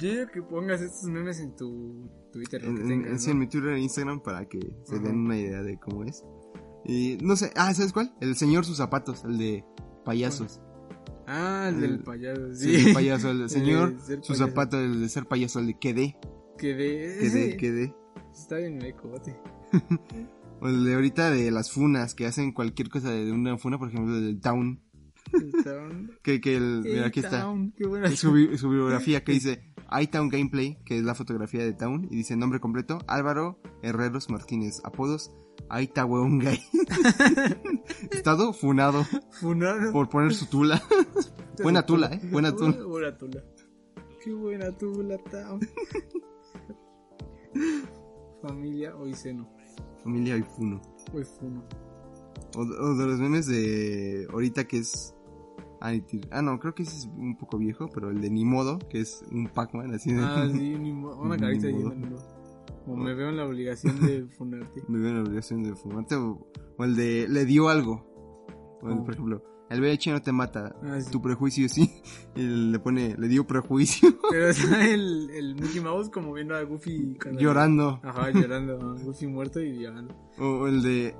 Digo que pongas estos memes en tu Twitter. en, que en- tengas, en- sí, en ¿no? mi Twitter e Instagram para que se Ajá. den una idea de cómo es. Y no sé, ah, ¿sabes cuál? El señor sus zapatos, el de payasos. Ah, el del El- payaso. Sí, Sí, el payaso, el señor ser sus zapatos, el de ser payaso, el de quedé, Quedé. quedé, sí, quedé. Está bien mecote. O el de ahorita de las funas, que hacen cualquier cosa de una funa, por ejemplo, del Town. Town. Que, que el, mira, aquí está. Town, Qué buena. Su, bi- su biografía que dice iTown Gameplay, que es la fotografía de Town, y dice nombre completo, Álvaro Herreros Martínez, apodos, Aita Weón Gay. Estado funado Funado. por poner su tula. buena tula, eh, buena tula. Buena tula. Qué buena tula, Town. Familia hoy seno. Familia y funo. Uy, funo. O, o de los memes de ahorita que es... Ah, ni ah, no, creo que ese es un poco viejo, pero el de Ni Modo, que es un Pac-Man así de... Ah, sí, ni mo- una Ni carita modo. diciendo Como me veo en la obligación de funarte. Me veo en la obligación de fumarte. O, o el de le dio algo. O el, Oh. por ejemplo, el VIH no te mata. Ah, sí. Tu prejuicio sí. Y le pone, le dio prejuicio. Pero está el, el Mickey Mouse como viendo a Goofy llorando. Ajá, llorando. Goofy muerto y llorando. O, o el de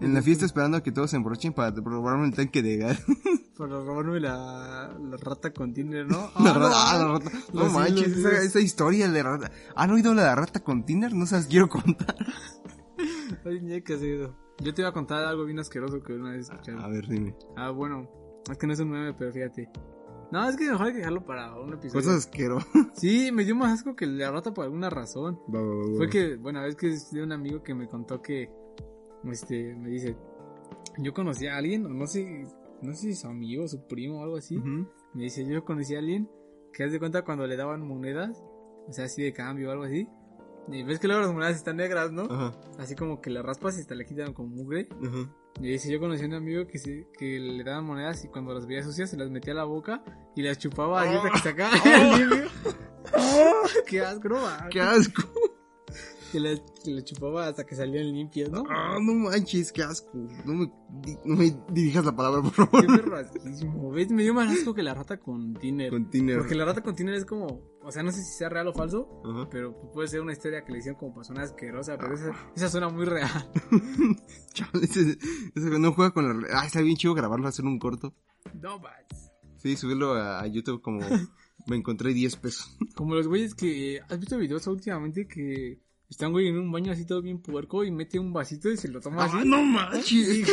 en la fiesta esperando a que todos se embrochen para robarme el tanque de gas. Para robarme la, la rata con Tinder, ¿no? La Ah, rata- no, ah, la rata. No Los manches, esa, esa historia de rata. ¿Han oído la de rata con Tinder? No se las quiero contar. Ay, eso. Yo te iba a contar algo bien asqueroso que una vez A escucharon. ver, dime. Ah, bueno. Es que no es un meme, pero fíjate. No, es que mejor hay que dejarlo para un episodio. Cosas asquero. Sí, me dio más asco que la rata por alguna razón. Va, va, va, va. Fue que, bueno, es que de un amigo que me contó que, este, me dice, yo conocí a alguien, o no sé, no sé si su amigo, su primo o algo así. Ujú. Me dice, yo conocí a alguien que haz de cuenta cuando le daban monedas, o sea, así de cambio o algo así. Y ves que luego las monedas están negras, ¿no? Ajá, Así como que las raspas y hasta le quitan con mugre. ajá. Y dice, yo conocí a un amigo que, se, que le daban monedas y cuando las veía sucias se las metía a la boca y las chupaba ahí hasta que sacaba el limpio. ¡Qué asco, no. ¡Qué asco! Que le chupaba hasta que salían limpias, ¿no? Ah, no manches, qué asco. No me, di- no me dirijas la palabra, por Qué favor. perro asquísimo. ¿Ves? Me dio más asco que la rata con Tinder. Con Tinder. Porque la rata con Tinder es como, o sea, no sé si sea real o falso, pero puede ser una historia que le hicieron como persona asquerosa, pero esa, esa suena muy real. Chaval, ese, ese no juega con la... Ah, está bien chido grabarlo, hacer un corto. No manches. Sí, subirlo a, a YouTube como... me encontré 10 pesos. Como los güeyes que, ¿has visto videos últimamente que están güey en un baño así todo bien puerco y mete un vasito y se lo toma así? Ah, no manches.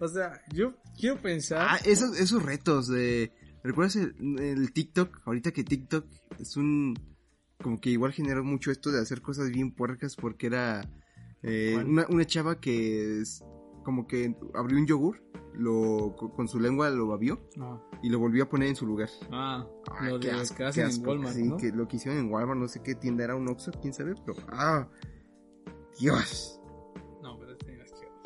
O sea, yo quiero pensar... Ah, esos, esos retos de... ¿Recuerdas el, el TikTok? Ahorita que TikTok es un... Como que igual generó mucho esto de hacer cosas bien puercas porque era... eh, una, una chava que es como que abrió un yogur, lo, co- con su lengua lo babió No. y lo volvió a poner en su lugar. Ah, Ay, lo de asco, que en. Walmart, Sí, ¿no? que lo que hicieron en Walmart, no sé qué tienda era, un Oxxo, quién sabe, pero... ¡Ah! ¡Dios! No, pero este es asqueroso.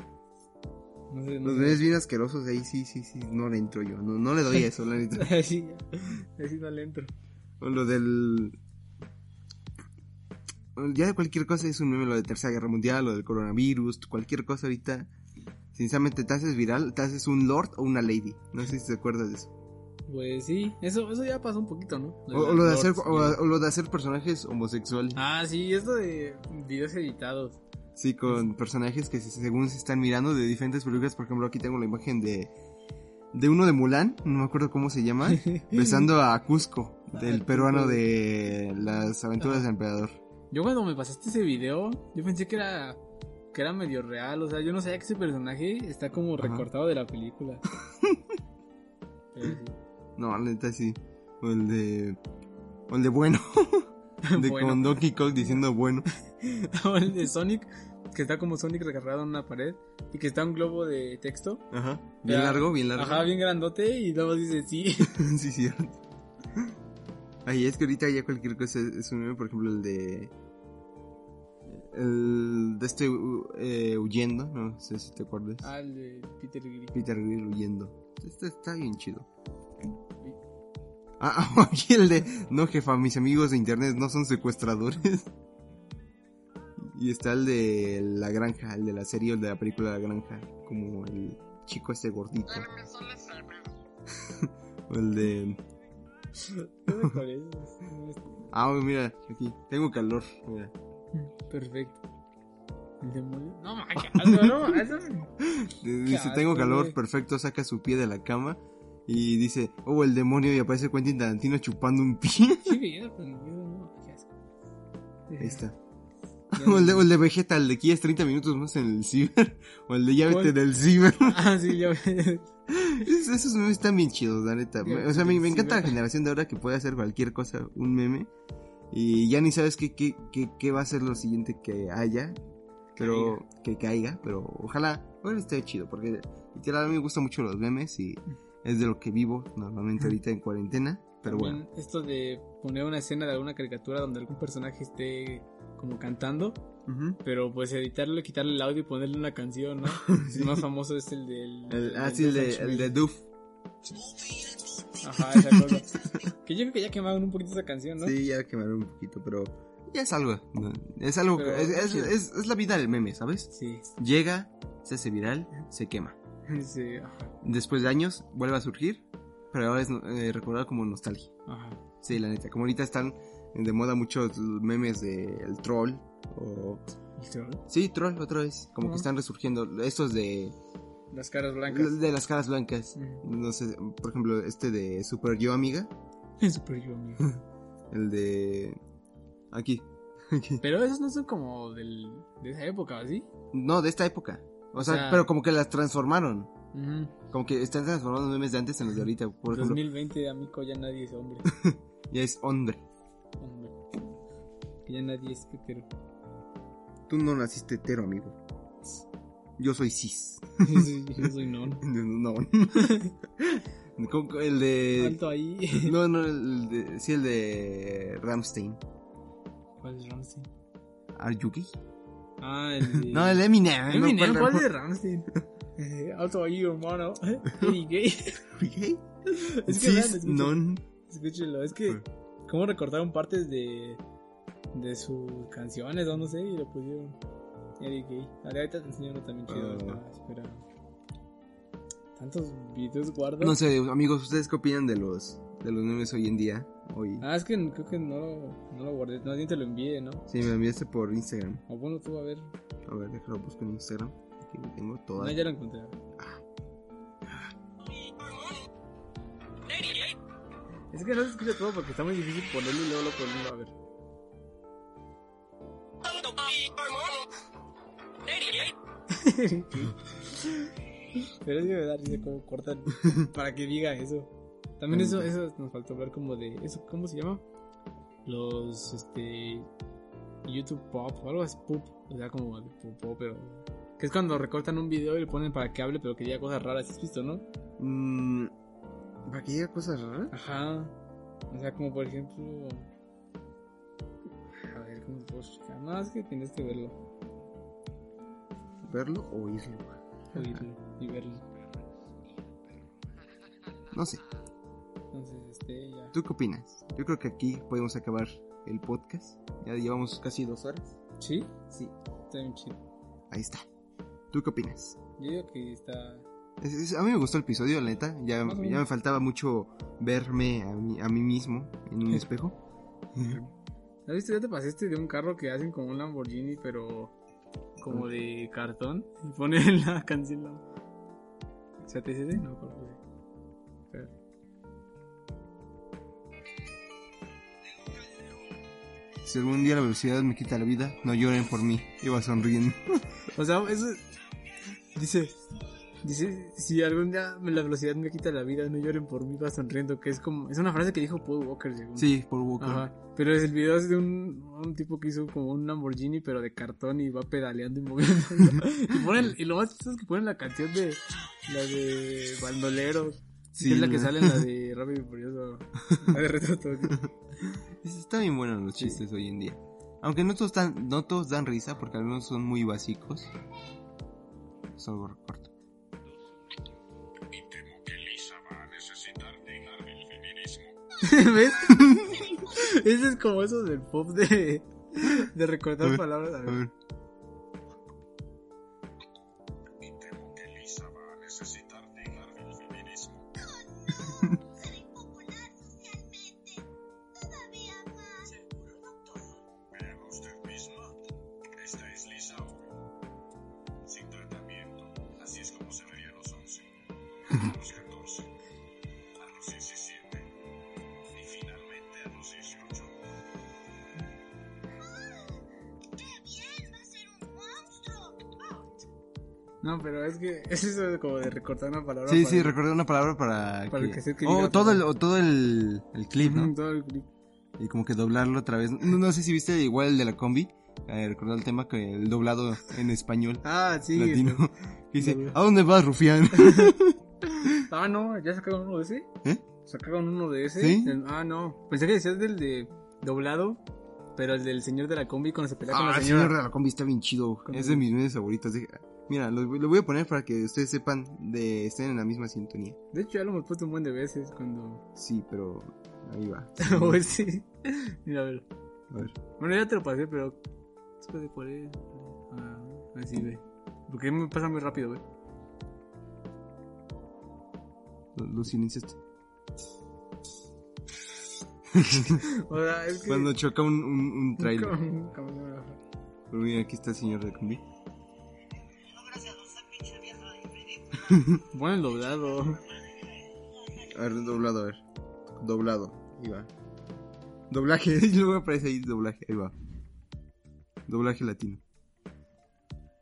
No sé, no Los ves bien asquerosos ahí, sí, sí, sí, no le entro yo, no, no le doy eso, la neta. sí, no le entro. Lo del... Ya de cualquier cosa es un meme, lo de Tercera Guerra Mundial, lo del coronavirus, cualquier cosa ahorita. Sinceramente, te haces viral, te haces un lord o una lady. No sé si te acuerdas de eso. Pues sí, eso, eso ya pasó un poquito, ¿no? O, o lo de hacer, o, o lo de hacer personajes homosexuales. Ah, sí, esto de videos editados. Sí, con personajes que se- según se están mirando de diferentes películas. Por ejemplo, aquí tengo la imagen de de uno de Mulan, no me acuerdo cómo se llama, besando a Cusco, del peruano de las aventuras del emperador. Yo cuando me pasaste ese video, yo pensé que era que era medio real, o sea, yo no sabía que ese personaje está como Ajá. recortado de la película. Pero sí. No, la neta sí. O el de. O el de bueno. De Bueno. con Donkey Kong diciendo bueno. O el de Sonic, que está como Sonic recargado en una pared y que está un globo de texto. Ajá. Bien Ya. largo, bien largo. Ajá, bien grandote y luego dice sí. sí, cierto. Ay, es que ahorita ya cualquier cosa es es un meme, por ejemplo, el de. El de este uh, eh, huyendo, no sé si te acuerdas. Ah, el de Peter Griffin. Peter Grill huyendo. Este está bien chido. Ah, aquí el de. No, jefa, mis amigos de internet no son secuestradores. Y está el de la granja, el de la serie, el de la película La Granja. Como el chico este gordito. O el de. Ah, mira, aquí. Tengo calor. Mira. Perfecto. El demonio. No, manches, no, eso. Dice, asco, tengo calor, güey. perfecto, saca su pie de la cama. Y dice, oh, el demonio, y aparece Quentin Tarantino chupando un pie. Sí, pero yo no, qué asco. Ahí está. O el de, o el de Vegeta, el de aquí es 30 minutos más en el ciber. O el de ya vete del ciber. Ah, sí, ya ves. Es- Esos memes están bien chidos, la neta. Ya O sea, me, encanta la generación de ahora que puede hacer cualquier cosa, un meme. Y ya ni sabes qué, qué, qué, qué va a ser lo siguiente que haya. Pero que caiga. Pero ojalá, bueno, esté chido. Porque literal a mí me gustan mucho los memes y es de lo que vivo normalmente ahorita en cuarentena. Pero También bueno. esto de poner una escena de alguna caricatura donde algún personaje esté como cantando, pero pues editarlo, quitarle el audio y ponerle una canción, ¿no? El más famoso es el del... El, ah, del sí, el de, el de Doof. Ajá, esa cosa. que yo creo que ya quemaron un poquito esa canción, ¿no? Sí, ya quemaron un poquito, pero ya es algo. ¿no? Es algo. Pero es, es- chido. es- es la vida del meme, ¿sabes? Sí, Llega, se hace viral, se quema. sí, ajá, Después de años, vuelve a surgir, pero ahora es eh, recordado como nostalgia. ajá. Sí, la neta. Como ahorita están de moda muchos memes de el troll o... El troll. Sí, troll otra vez. Como que están resurgiendo. Estos de... Las caras blancas. De las caras blancas. Ujú. No sé, por ejemplo, este de Super Yo Amiga. Super yo, amigo. El de... Aquí. Aquí. Pero esos no son como del, de esa época, ¿sí? No, de esta época. O sea, sea- pero como que las transformaron. Ujú. Como que están transformando los memes de antes en los de ahorita. Por ejemplo, 2020, amigo, ya nadie es hombre. ya es hombre. hombre. Que ya nadie es hetero. Tú no naciste hetero, amigo. Yo soy cis. Yo soy, non. No. El de... Alto ahí. No, no, el de... Sí, el de Ramstein. ¿Cuál es Ramstein? ¿Are you gay? Ah, el de... No, el de Eminem. Eminem, no, ¿cuál es de Ramstein? Eh, Alto ahí, hermano. Eddie Gay. ¿Gay? Es que Cis, non. Escúchenlo, es que... ¿Cómo recortaron partes de... De sus canciones o no sé y lo pusieron? Eddie Gay. Ahorita te enseño uno también chido. Ah. Ah, espera. ¿Tantos videos guardas? No sé, amigos, ¿ustedes qué opinan de los, de los memes hoy en día? Hoy... Ah, es que creo que no lo, no lo guardé, no, ni te lo envié, ¿no? Sí, me lo enviaste por Instagram. O bueno, tú a ver. A ver, déjalo busco en Instagram. Aquí lo tengo todo. No, ya lo encontré. Es que no se escucha todo porque está muy difícil ponerlo y luego lo ponerlo a ver. Pero es que me da risa cómo cortan para que diga eso. También eso, eso nos faltó hablar como de eso, ¿cómo se llama? Los este YouTube Pop o algo así, Pop, o sea, como de pop, pero que es cuando recortan un video y le ponen para que hable, pero que diga cosas raras, ¿has visto, no? Mm, ¿Para que diga cosas raras? Ajá. O sea, como por ejemplo. A ver, ¿cómo te puedo explicar? No, es que tienes que verlo, ¿Verlo o oírlo? oírlo y verlo. No sé. Entonces, este, ya. ¿Tú qué opinas? Yo creo que aquí podemos acabar el podcast. Ya llevamos casi dos horas. ¿Sí? Sí. Está bien chido. Ahí está. ¿Tú qué opinas? Yo digo que está. Es- es- a mí me gustó el episodio, la neta. Ya, ya me faltaba mucho verme a mí, a mí mismo en un espejo. ¿Has visto? Ya te pasaste de un carro que hacen como un Lamborghini, pero como de cartón. Y ponen la canción. ¿no? ¿CTCD? No, ¿cuál fue? Espera. Si algún día la velocidad me quita la vida, no lloren por mí. Iba sonriendo. O sea, eso dice, dice, si algún día la velocidad me quita la vida, no lloren por mí, va sonriendo, que es como, es una frase que dijo Paul Walker, según. Sí, por Walker. Ajá. Pero el video es de un, un tipo que hizo como un Lamborghini, pero de cartón y va pedaleando y moviendo. y, ponen, y lo más chistoso es que ponen la canción de, la de Bandoleros. Sí, que es la que sale en la de Rápido y Furioso. La de. Está bien bueno los chistes hoy en día. Aunque no todos, dan, no todos dan risa, porque algunos son muy básicos. Es algo corto. ¿Ves? Ese es como eso del pop de, de A recordar ver, palabras. A A ver. Es que es eso de como de recortar una palabra. Sí, para- sí, recordé una palabra para, Para que... que se- que o diga todo, el, o todo el, el clip, ¿no? todo el clip. Y como que doblarlo otra vez. No, no sé si viste igual el de la combi. Eh, recordar el tema que el doblado en español Ah, sí. latino. Que dice. ¿a dónde vas, rufián? Ah, no, ya sacaron uno de ese. ¿Eh? Sacaron uno de ese. ¿Sí? El- ah, no. Pensé que decías del de doblado, pero el del señor de la combi cuando se pelea con Ah, la el señora. señor de la combi está bien chido. ¿Cómo Es de mis memes favoritos. Deja- Mira, lo, lo voy a poner para que ustedes sepan de estén en la misma sintonía. De hecho, ya lo hemos puesto un buen de veces cuando. Sí, pero ahí va. Pues sí. Mira, a ver. A ver. Bueno, ya te lo pasé, pero. Después de cuál es. Ah, así, ve. Porque me pasa muy rápido, güey. Lo, lo silenciaste. O sea, es que. Cuando choca un, un, un trailer. Pero mira, aquí está el señor de combi. Bueno, el doblado. A ver, doblado, a ver. Doblado. Ahí va. Doblaje. Luego aparece ahí doblaje. Ahí va. Doblaje latino.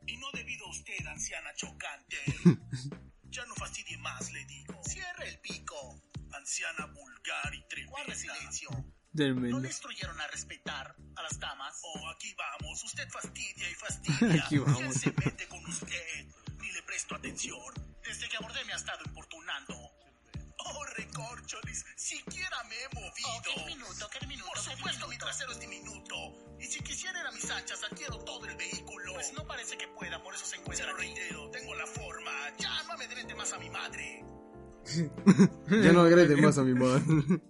Y no debido a usted, anciana chocante. ya no fastidie más, le digo. Cierre el pico. Anciana vulgar y tremenda. Guarde silencio. Tremendo. ¿No le instruyeron a respetar a las damas? Oh, aquí vamos. Usted fastidia y fastidia. Aquí vamos. ¿Quién se mete con usted? Ni le presto atención. Desde que abordé me ha estado importunando. Oh, recorcholis, siquiera me he movido. Oh, qué minuto, qué minuto, Por supuesto, mi trasero es diminuto. Y si quisiera ir a mis anchas, adquiero todo el vehículo. Pues no parece que pueda, por eso se encuentra aquí. reitero, tengo la forma. Ya no amedrente más a mi madre. Ya no agrede más a mi madre.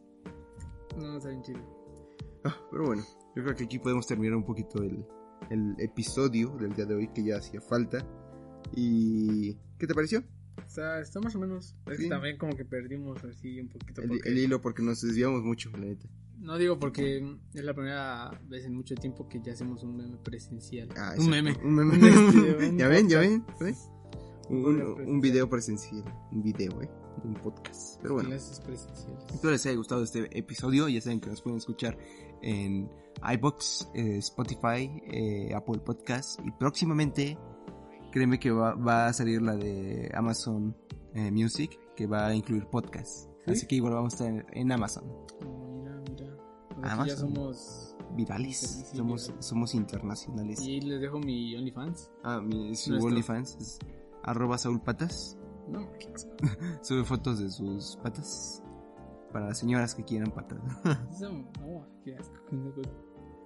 No, está bien chido. Ah, pero bueno, yo creo que aquí podemos terminar un poquito el, el episodio del día de hoy que ya hacía falta. ¿Y qué te pareció? Está, está más o menos. Es que Sí. también como que perdimos así un poquito. El, porque- el hilo porque nos desviamos mucho, la neta. No digo porque es la primera vez en mucho tiempo que ya hacemos un meme presencial. Ah, un meme. Un meme. Un ¿Ya ven? ¿Ya ven? ¿Ya ven? Un, un- un video presencial. Un video, ¿eh? Un podcast. Pero bueno. Clases presenciales. Espero les haya gustado este episodio. Ya saben que nos pueden escuchar en iBox, eh, Spotify, eh, Apple Podcast. Y próximamente, créeme que va, va a salir la de Amazon eh, Music, que va a incluir podcast. ¿Sí? Así que igual vamos a estar en, Amazon. Mira, mira. Pues más ya somos. Virales. Sí, somos, internacionales. Y les dejo mi OnlyFans. Ah, mi. OnlyFans es arroba Saúl Patas. No. Sube fotos de sus patas. Para las señoras que quieran patas. Eso, no, qué asco.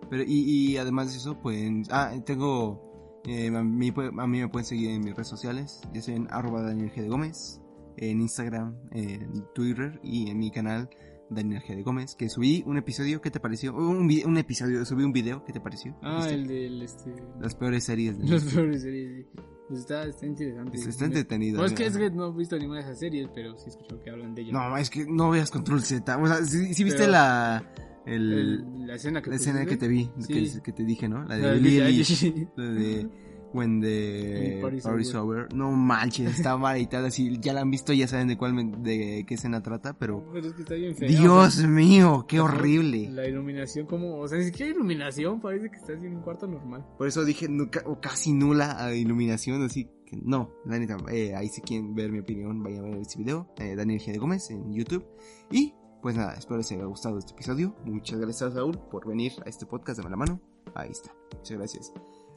Pero, y, y además de eso, pueden. Ah, tengo. Eh, a, mí, a mí me pueden seguir en mis redes sociales. Ya sea en arroba Daniel G. de Gómez. En Instagram, en Twitter y en mi canal Daniel G. de Gómez. Que subí un episodio. ¿Qué te pareció? Un, episodio, subí un video. ¿Qué te pareció? Ah, ¿Viste? el del. Este... Las peores series de Los peores series. sí. Pues está, está interesante. Está, está entretenido. No, es que, es que no he visto ninguna de esas series, pero sí he escuchado que hablan de ellas. No, es que no veas Control Z. O sea, si, viste Pero- la. El, El- la escena que la escena que te vi. Sí. Que, que te dije, ¿no? La de La Lily. La de When the When Party's Party's over. No manches, está mal editada. Si ya la han visto, ya saben de cuál men- de qué escena trata, pero Pero es que está bien fea. Dios o sea, mío, qué horrible. La iluminación como, o sea, ni siquiera iluminación, parece que estás en un cuarto normal. Por eso dije nunca, o casi nula iluminación, así que no, la neta, eh, ahí si quieren ver mi opinión, vayan a ver este video, eh, Daniel G. de Gómez en YouTube. Y pues nada, espero les haya gustado este episodio. Muchas gracias Saúl por venir a este podcast, dame la mano. Ahí está, muchas gracias.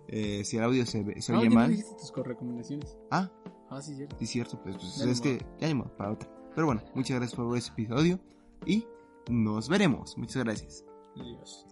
Eh, si el audio se, se Ah, oye no mal, dijiste tus recomendaciones. ah, Ah, sí, cierto. Sí, es cierto, pues, pues, es que ya ni modo, para otra. Pero bueno, muchas gracias por ver este episodio y nos veremos. Muchas gracias. Adiós.